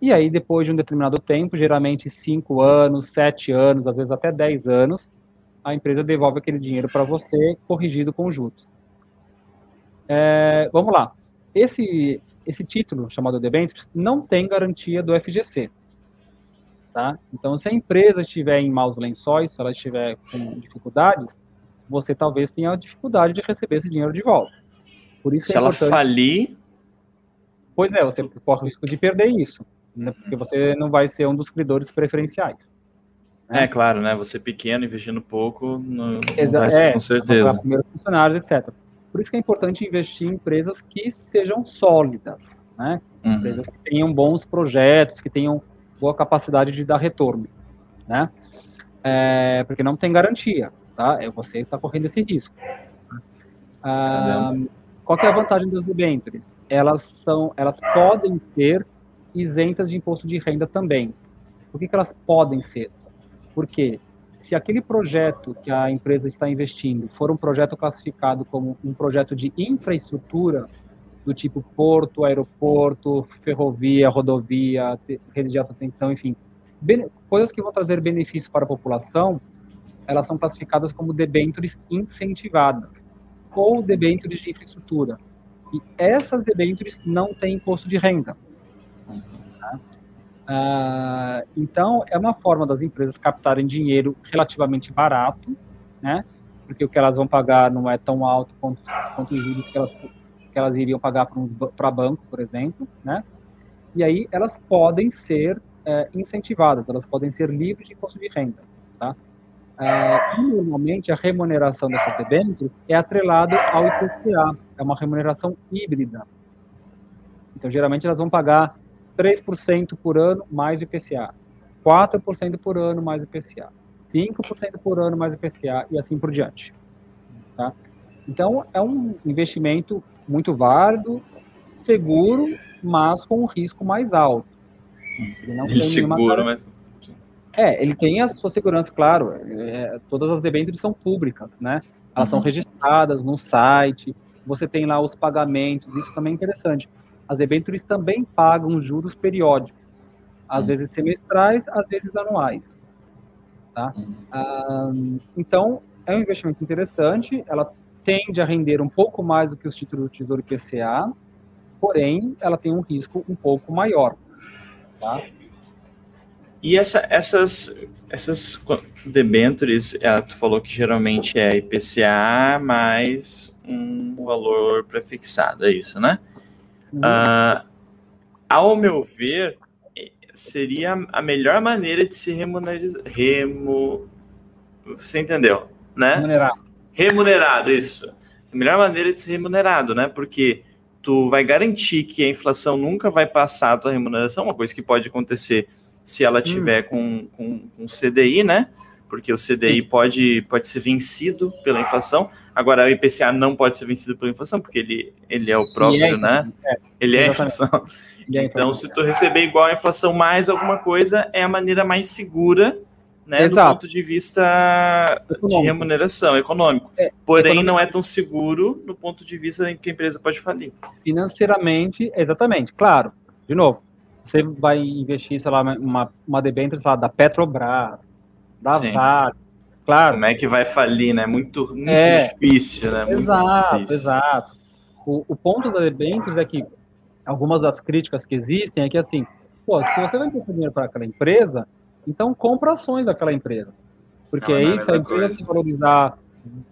e aí, depois de um determinado tempo, geralmente 5 anos, 7 anos, às vezes até 10 anos, a empresa devolve aquele dinheiro para você, corrigido com juros. É, vamos lá. Esse, esse título, chamado debêntures, não tem garantia do FGC. Tá? Então, se a empresa estiver em maus lençóis, se ela estiver com dificuldades, você talvez tenha dificuldade de receber esse dinheiro de volta. Por isso se é ela falir, pois é, você corre o risco de perder isso, né? porque você não vai ser um dos credores preferenciais. É, claro, né? Você pequeno, investindo pouco, não, Exa vai ser, é, com certeza. primeiros funcionários, etc. Por isso que é importante investir em empresas que sejam sólidas, né? Uhum. Empresas que tenham bons projetos, que tenham boa capacidade de dar retorno, né? É, porque não tem garantia, tá? É você que está correndo esse risco. Ah, qual é a vantagem das debêntures? Elas são, elas podem ser isentas de imposto de renda também. Por que, que elas podem ser? Porque se aquele projeto que a empresa está investindo for um projeto classificado como um projeto de infraestrutura, do tipo porto, aeroporto, ferrovia, rodovia, rede de alta tensão, enfim, coisas que vão trazer benefícios para a população, elas são classificadas como debêntures incentivadas ou debêntures de infraestrutura. E essas debêntures não têm imposto de renda. Ah, então, é uma forma das empresas captarem dinheiro relativamente barato, né? Porque o que elas vão pagar não é tão alto quanto, quanto os juros que elas, que elas iriam pagar para banco, por exemplo, né? E aí elas podem ser é, incentivadas, elas podem ser livres de imposto de renda, tá? Ah, normalmente, a remuneração dessas debêntures é atrelada ao IPCA, é uma remuneração híbrida. Então, geralmente, elas vão pagar 3% por ano mais IPCA, 4% por ano mais IPCA, 5% por ano mais IPCA e assim por diante. Tá? Então, é um investimento muito válido, seguro, mas com um risco mais alto. Ele não tem seguro, mas... É, ele tem a sua segurança, claro. É, todas as debêntures são públicas, né? Elas uhum. são registradas no site, você tem lá os pagamentos, isso também é interessante as debêntures também pagam juros periódicos, às hum. vezes semestrais, às vezes anuais. Tá? Hum. então, é um investimento interessante, ela tende a render um pouco mais do que os títulos do Tesouro IPCA, porém, ela tem um risco um pouco maior. Tá? E essa, essas, essas debêntures, ela, tu falou que geralmente é IPCA mais um valor prefixado, é isso, né? Uh, ao meu ver, seria a melhor maneira de se remunerizar. Remo... Você entendeu, né? Remunerado. Remunerado, isso. A melhor maneira de ser remunerado, né? Porque tu vai garantir que a inflação nunca vai passar a tua remuneração, uma coisa que pode acontecer se ela hum. tiver hum. com, com, com CDI, né? Porque o CDI pode, pode ser vencido pela inflação. Agora, o IPCA não pode ser vencido pela inflação, porque ele, ele é o próprio, é né? É, ele é a inflação. É então, se tu receber igual a inflação mais alguma coisa, é a maneira mais segura, né, Exato. do ponto de vista econômico. de remuneração econômico. É, Porém, econômico. não é tão seguro no ponto de vista em que a empresa pode falir. Financeiramente, exatamente. Claro, de novo, você vai investir, sei lá, uma, uma debênture da Petrobras, da Vale, Claro. Como é que vai falir, né? Muito, muito é, difícil, né? Exato, difícil. exato. O, o ponto da debêntures é que algumas das críticas que existem é que, assim, pô, se você vai emprestar dinheiro para aquela empresa, então compra ações daquela empresa. Porque aí, se a empresa coisa. se valorizar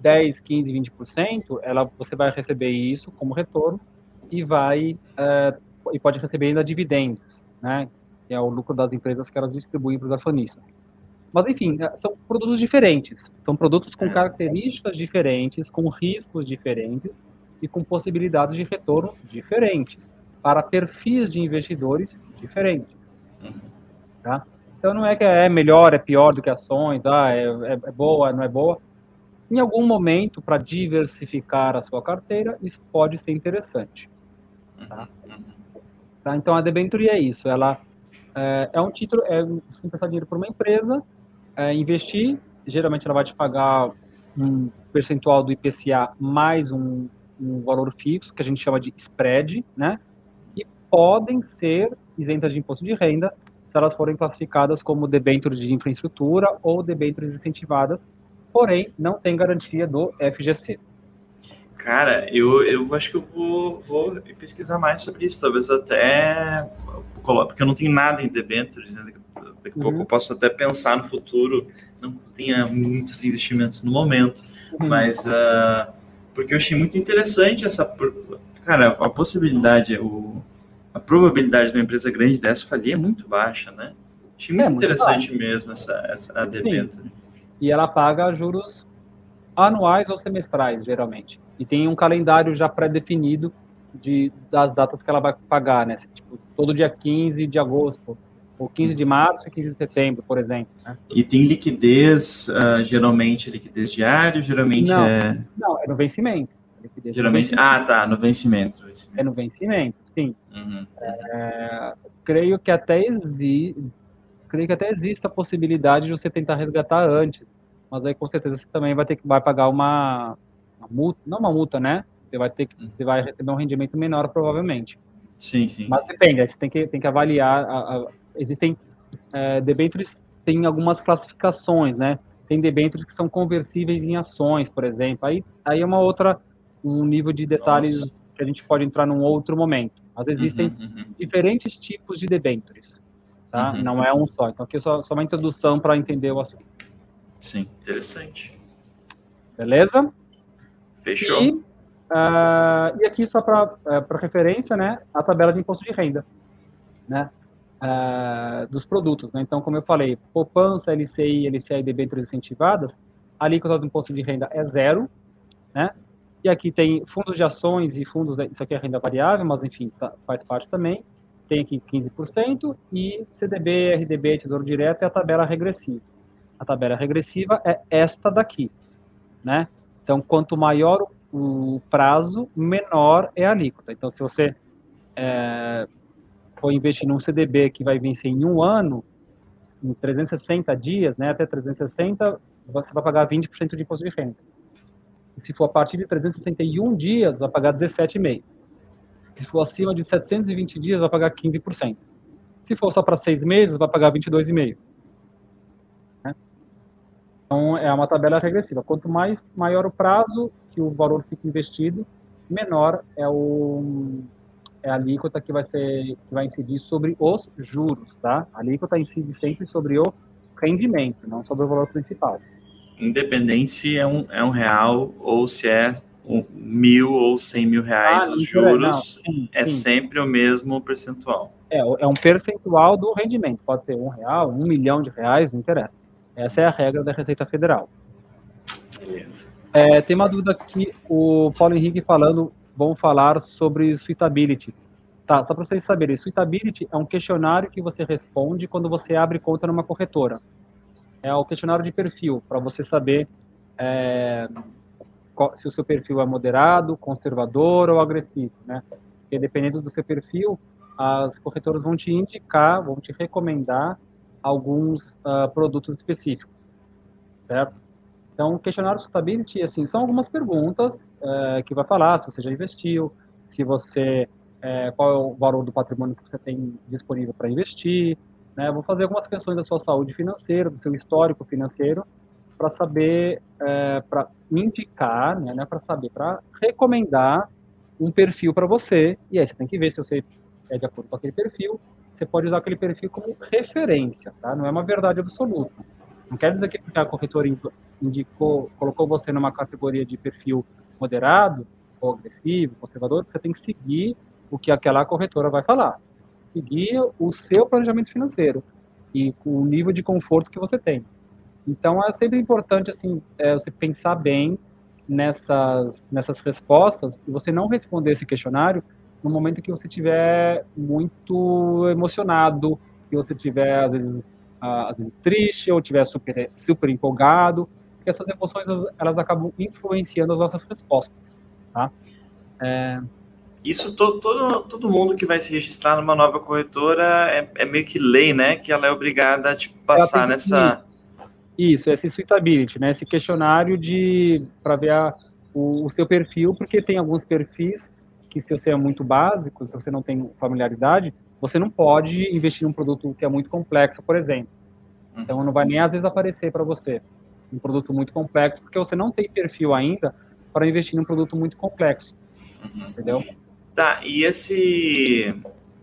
10, 15, 20%, ela, você vai receber isso como retorno e vai é, e pode receber ainda dividendos, né? Que é o lucro das empresas que elas distribuem para os acionistas. Mas, enfim, é, são produtos diferentes. São produtos com características diferentes, com riscos diferentes e com possibilidades de retorno diferentes, para perfis de investidores diferentes. Tá? Então, não é que é melhor, é pior do que ações, ah, é, é, é boa, não é boa. Em algum momento, para diversificar a sua carteira, isso pode ser interessante. Tá? Tá? Então, a debenture é isso. Ela é, é um título, é, você emprestar dinheiro para uma empresa, é, investir, geralmente ela vai te pagar um percentual do IPCA mais um, um valor fixo, que a gente chama de spread, né? E podem ser isentas de imposto de renda se elas forem classificadas como debêntures de infraestrutura ou debêntures incentivadas, porém não tem garantia do FGC. Cara, eu, eu acho que eu vou, vou pesquisar mais sobre isso, talvez até porque eu não tenho nada em debêntures, né? Daqui a uhum. pouco eu posso até pensar no futuro, não tenha muitos investimentos no momento, uhum. mas uh, porque eu achei muito interessante essa. Cara, a possibilidade, o, a probabilidade de uma empresa grande dessa falir é muito baixa, né? Achei muito, É, muito interessante mesmo essa, essa debênture. E ela paga juros anuais ou semestrais, geralmente. E tem um calendário já pré-definido de, das datas que ela vai pagar, né? Tipo, todo dia 15 de agosto, ou 15 de março e 15 de setembro, por exemplo. Né? E tem liquidez, ah, geralmente é liquidez diária, geralmente Não. é. Não, é no vencimento. Liquidez no Geralmente. vencimento. Ah, tá, no vencimento. vencimento. É no vencimento, sim. Uhum. creio que até exi... creio que até existe a possibilidade de você tentar resgatar antes, mas aí com certeza você também vai ter que vai pagar uma multa, não uma multa, né? Você vai ter que você vai receber um rendimento menor provavelmente. Sim, sim. Mas sim. depende, você tem que tem que avaliar. a- a- existem é, debêntures tem algumas classificações, né? Tem debêntures que são conversíveis em ações, por exemplo. Aí aí é uma outra um nível de detalhes que a gente pode entrar num outro momento. Mas existem Uhum, uhum. diferentes tipos de debêntures, tá? Uhum. Não é um só. Então aqui é só, só uma introdução para entender o assunto, Sim, interessante. beleza? Fechou. E, ah, e aqui só para referência, né, a tabela de imposto de renda, né, ah, dos produtos. Né? Então, como eu falei, poupança, LCI, LCI e debêntures incentivadas, a alíquota do imposto de renda é zero, né? E aqui tem fundos de ações e fundos, isso aqui é renda variável, mas enfim, tá- faz parte também. Tem aqui 15% e CDB, RDB, Tesouro Direto é a tabela regressiva. A tabela regressiva é esta daqui, né? Então, quanto maior o prazo, menor é a alíquota. Então, se você é, for investir num CDB que vai vencer em um ano, em 360 dias, né, até 360, você vai pagar 20% de imposto de renda. E se for a partir de 361 dias, vai pagar 17,5%. Se for acima de 720 dias, vai pagar 15%. Se for só para seis meses, vai pagar 22,5%. Então, é uma tabela regressiva. Quanto mais maior o prazo que o valor fica investido, menor é o é a alíquota que vai ser que vai incidir sobre os juros, tá? A alíquota incide sempre sobre o rendimento, não sobre o valor principal. Independente se é um, é um real ou se é um mil ou cem mil reais Ah, os não, juros, sim, é sim. sempre o mesmo percentual. É, é um percentual do rendimento. Pode ser um real, um milhão de reais, não interessa. Essa é a regra da Receita Federal. Beleza. É, tem uma dúvida aqui, o Paulo Henrique falando, vamos falar sobre suitability. Tá, só para vocês saberem, suitability é um questionário que você responde quando você abre conta numa corretora. É o questionário de perfil, para você saber é, qual- se o seu perfil é moderado, conservador ou agressivo, né? Porque dependendo do seu perfil, as corretoras vão te indicar, vão te recomendar alguns ah, produtos específicos, certo? Então, questionário Suitability, assim, são algumas perguntas eh, que vai falar se você já investiu, se você, eh, qual é o valor do patrimônio que você tem disponível para investir, né? Vou fazer algumas questões da sua saúde financeira, do seu histórico financeiro, para saber, para indicar, né, para saber, para recomendar um perfil para você, e aí você tem que ver se você é de acordo com aquele perfil, você pode usar aquele perfil como referência, tá? Não é uma verdade absoluta. Não quer dizer que a corretora in- indicou, colocou você numa categoria de perfil moderado, ou agressivo, conservador, você tem que seguir o que aquela corretora vai falar. Seguir o seu planejamento financeiro e o nível de conforto que você tem. Então, é sempre importante, assim, é, você pensar bem nessas, nessas respostas e você não responder esse questionário no momento que você estiver muito emocionado, que você estiver, às vezes, ah, às vezes triste ou estiver super, super empolgado, porque essas emoções, elas- acabam influenciando as nossas respostas, tá? É, Isso to- todo, todo mundo que vai se registrar numa nova corretora é, é meio que lei, né? Que ela é obrigada a tipo, passar que- nessa. Isso, esse suitability, né? Esse questionário de para ver a, o, o seu perfil, porque tem alguns perfis que se você é muito básico, se você não tem familiaridade, você não pode investir num produto que é muito complexo, por exemplo. Então não vai nem às vezes aparecer para você um produto muito complexo, porque você não tem perfil ainda para investir num produto muito complexo, Uhum. entendeu? Tá, e esse.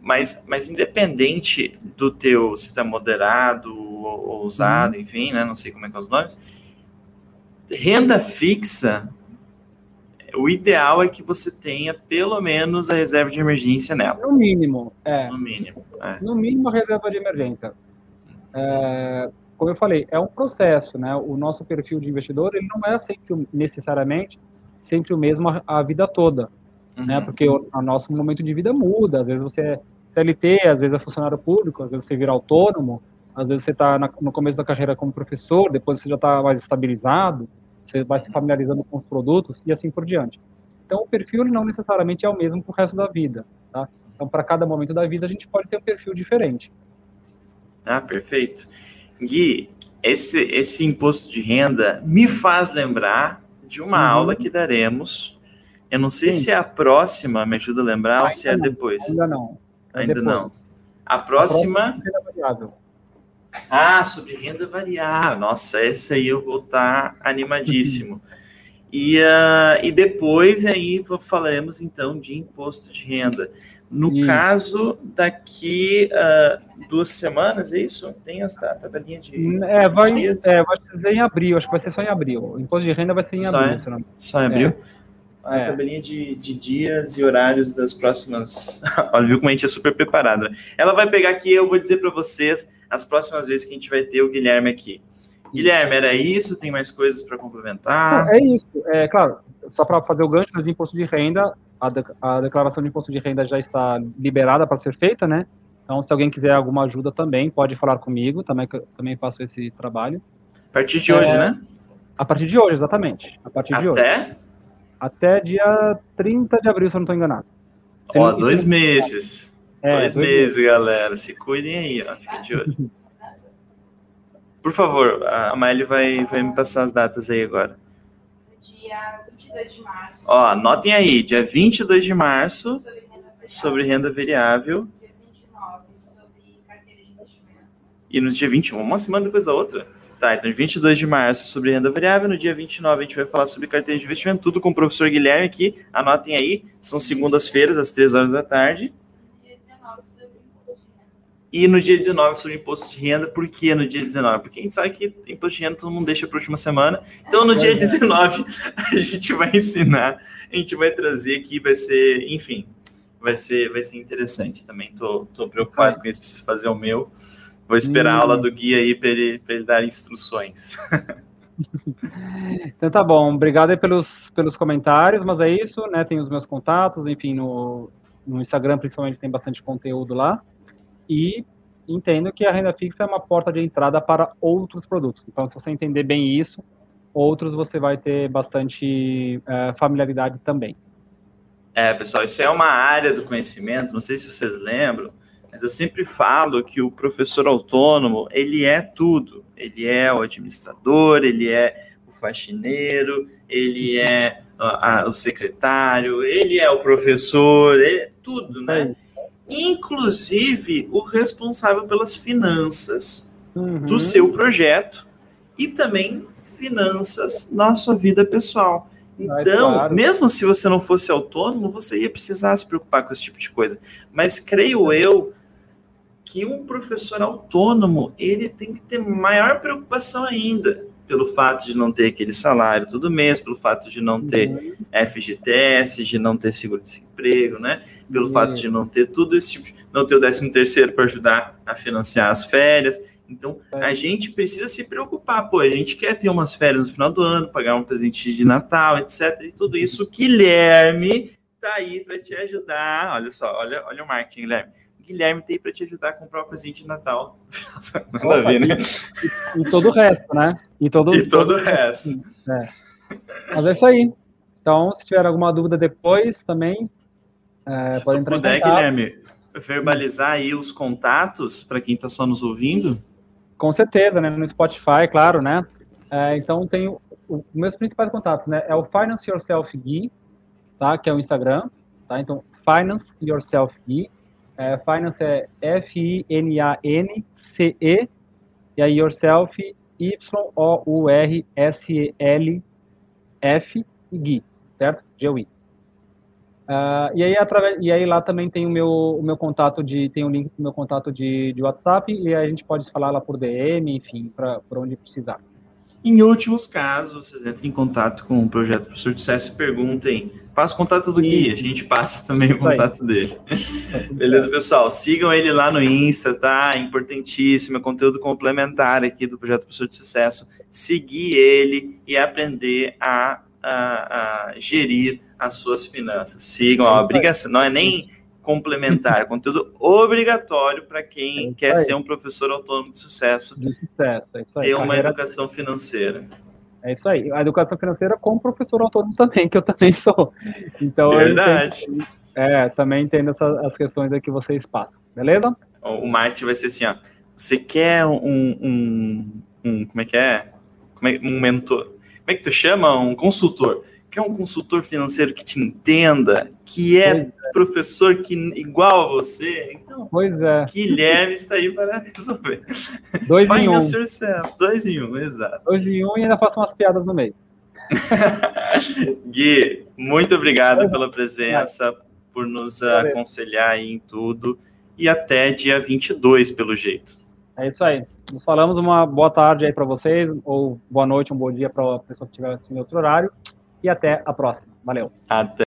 Mas, mas independente do teu, se é moderado ou ou ousado, enfim, né? Não sei como é que é os nomes. Renda fixa, o ideal é que você tenha pelo menos a reserva de emergência nela. No mínimo, é. No mínimo. É. No mínimo, a reserva de emergência. É, como eu falei, é um processo, né? O nosso perfil de investidor, ele não é sempre necessariamente sempre o mesmo a, a vida toda, né? uhum. né? Porque o, o, nosso momento de vida muda. Às vezes você é CLT, às vezes é funcionário público, às vezes você vira autônomo, às vezes você está no começo da carreira como professor, depois você já está mais estabilizado, você vai se familiarizando com os produtos e assim por diante. Então, o perfil não necessariamente é o mesmo para o resto da vida, tá? Então, para cada momento da vida, a gente pode ter um perfil diferente. Ah, perfeito. Gui, esse, esse imposto de renda me faz lembrar de uma uhum. aula que daremos. Eu não sei Sim. se é a próxima, me ajuda a lembrar, ainda ou se é não, depois. Ainda não. É ainda depois. não. A próxima. A próxima ah, sobre renda variável. Nossa, essa aí eu vou estar tá animadíssimo. E, uh, e depois aí falaremos então de imposto de renda. No isso. caso, daqui uh, duas semanas, é isso? Tem a tabelinha de. É vai, é, vai ser em abril, acho que vai ser só em abril. O imposto de renda vai ser em só abril. É, só em abril? É. A é. tabelinha de, de dias e horários das próximas. Olha, viu como a gente é super preparado. Né? Ela vai pegar aqui, eu vou dizer para vocês as próximas vezes que a gente vai ter o Guilherme aqui. Guilherme, era isso? Tem mais coisas para complementar? É isso. É claro, só para fazer o gancho de imposto de renda, a, de, a declaração de imposto de renda já está liberada para ser feita, né? Então, se alguém quiser alguma ajuda também, pode falar comigo, também também faço esse trabalho. A partir de é, hoje, né? A partir de hoje, exatamente. A partir Até? de hoje. Até dia 30 de abril, se eu não estou enganado. Ó, dois meses. É, dois, dois meses, meses, galera. Se cuidem aí, ó. Fica de olho. Por favor, a Maeli vai, vai me passar as datas aí agora. Dia 22 de março. Ó, anotem aí, dia 22 de março, sobre renda variável. Dia 29, sobre carteira de investimento. E no dia 21, uma semana depois da outra. Tá, então 22 de março sobre renda variável, no dia 29 a gente vai falar sobre carteira de investimento, tudo com o professor Guilherme aqui, anotem aí, são segundas-feiras, às 3 horas da tarde. E no dia 19 sobre imposto de renda, por que no dia 19? Porque a gente sabe que imposto de renda todo mundo deixa para a última semana. Então, no dia 19, a gente vai ensinar, a gente vai trazer aqui, vai ser, enfim, vai ser, vai ser interessante. Também tô, tô preocupado com isso, preciso fazer o meu. Vou esperar hum. a aula do guia aí para ele, ele dar instruções. então tá bom, obrigado aí pelos, pelos comentários, mas é isso, né? Tem os meus contatos, enfim, no, no Instagram principalmente tem bastante conteúdo lá. E entendo que a renda fixa é uma porta de entrada para outros produtos. Então, se você entender bem isso, outros você vai ter bastante é, familiaridade também. É, pessoal, isso é uma área do conhecimento, não sei se vocês lembram, mas eu sempre falo que o professor autônomo, ele é tudo. Ele é o administrador, ele é o faxineiro, ele é a, a, o secretário, ele é o professor, ele é tudo, né? Inclusive o responsável pelas finanças uhum. do seu projeto e também finanças na sua vida pessoal. Então, claro. mesmo se você não fosse autônomo, você ia precisar se preocupar com esse tipo de coisa. Mas creio eu que um professor autônomo ele tem que ter maior preocupação ainda pelo fato de não ter aquele salário todo mês, pelo fato de não ter uhum. FGTS, de não ter seguro-desemprego, né? Pelo uhum. fato de não ter tudo esse tipo, de, não ter o 13 terceiro para ajudar a financiar as férias. Então, é. a gente precisa se preocupar, pô, a gente quer ter umas férias no final do ano, pagar um presente de Natal, etc. E tudo isso, Guilherme tá aí para te ajudar. Olha só, olha, olha o marketing, Guilherme Guilherme tem para te ajudar a comprar o presente de Natal. Nada a ver, né? E, e, todo o resto, né? E todo, e todo, todo o resto. É. Mas é isso aí. Então, se tiver alguma dúvida depois também, é, se entrar puder. Guilherme, verbalizar aí os contatos para quem está só nos ouvindo. Com certeza, né? No Spotify, claro, né? É, então, tenho os meus principais contatos, né? É o Finance Yourself Gui, tá? Que é o Instagram, tá? Então, Finance Yourself Gui. É, finance é F-I-N-A-N-C-E, e aí yourself, Y-O-U-R-S-E-L-F e Gui, certo? G-U-I. Uh, e, aí, através, e aí lá também tem o meu, o meu contato de, tem o um link do meu contato de, de WhatsApp, e aí a gente pode falar lá por DM, enfim, para por onde precisar. Em últimos casos, vocês entrem em contato com o projeto Professor de Sucesso e perguntem. Passa o contato do Gui, a gente passa também o contato dele. Beleza, pessoal? Sigam ele lá no Insta, tá? Importantíssimo, é conteúdo complementar aqui do projeto Professor de Sucesso. Seguir ele e aprender a, a, a gerir as suas finanças. Sigam, a obrigação, não é nem complementar, é conteúdo obrigatório para quem é quer ser um professor autônomo de sucesso. De sucesso, é isso aí. Ter uma Carreira... educação financeira. É isso aí. A educação financeira com professor autônomo também, que eu também sou. Então, Verdade. Entendo, é, também entendo essas as questões aí que vocês passam. Beleza? O marketing vai ser assim, ó. Você quer um, um, um como é que é? Como é um mentor? Como é que tu chama? Um consultor quer um consultor financeiro que te entenda, que é, é, professor que igual a você, então pois é. Guilherme está aí para resolver. Dois em um. Yourself. Dois em um, exato. Dois em um e ainda faço umas piadas no meio. Gui, muito obrigado pela presença, por nos aconselhar aí em tudo e até dia 22, pelo jeito. É isso aí. Nos falamos uma boa tarde aí para vocês, ou boa noite, um bom dia para a pessoa que estiver assistindo outro horário e até a próxima. Valeu. Até.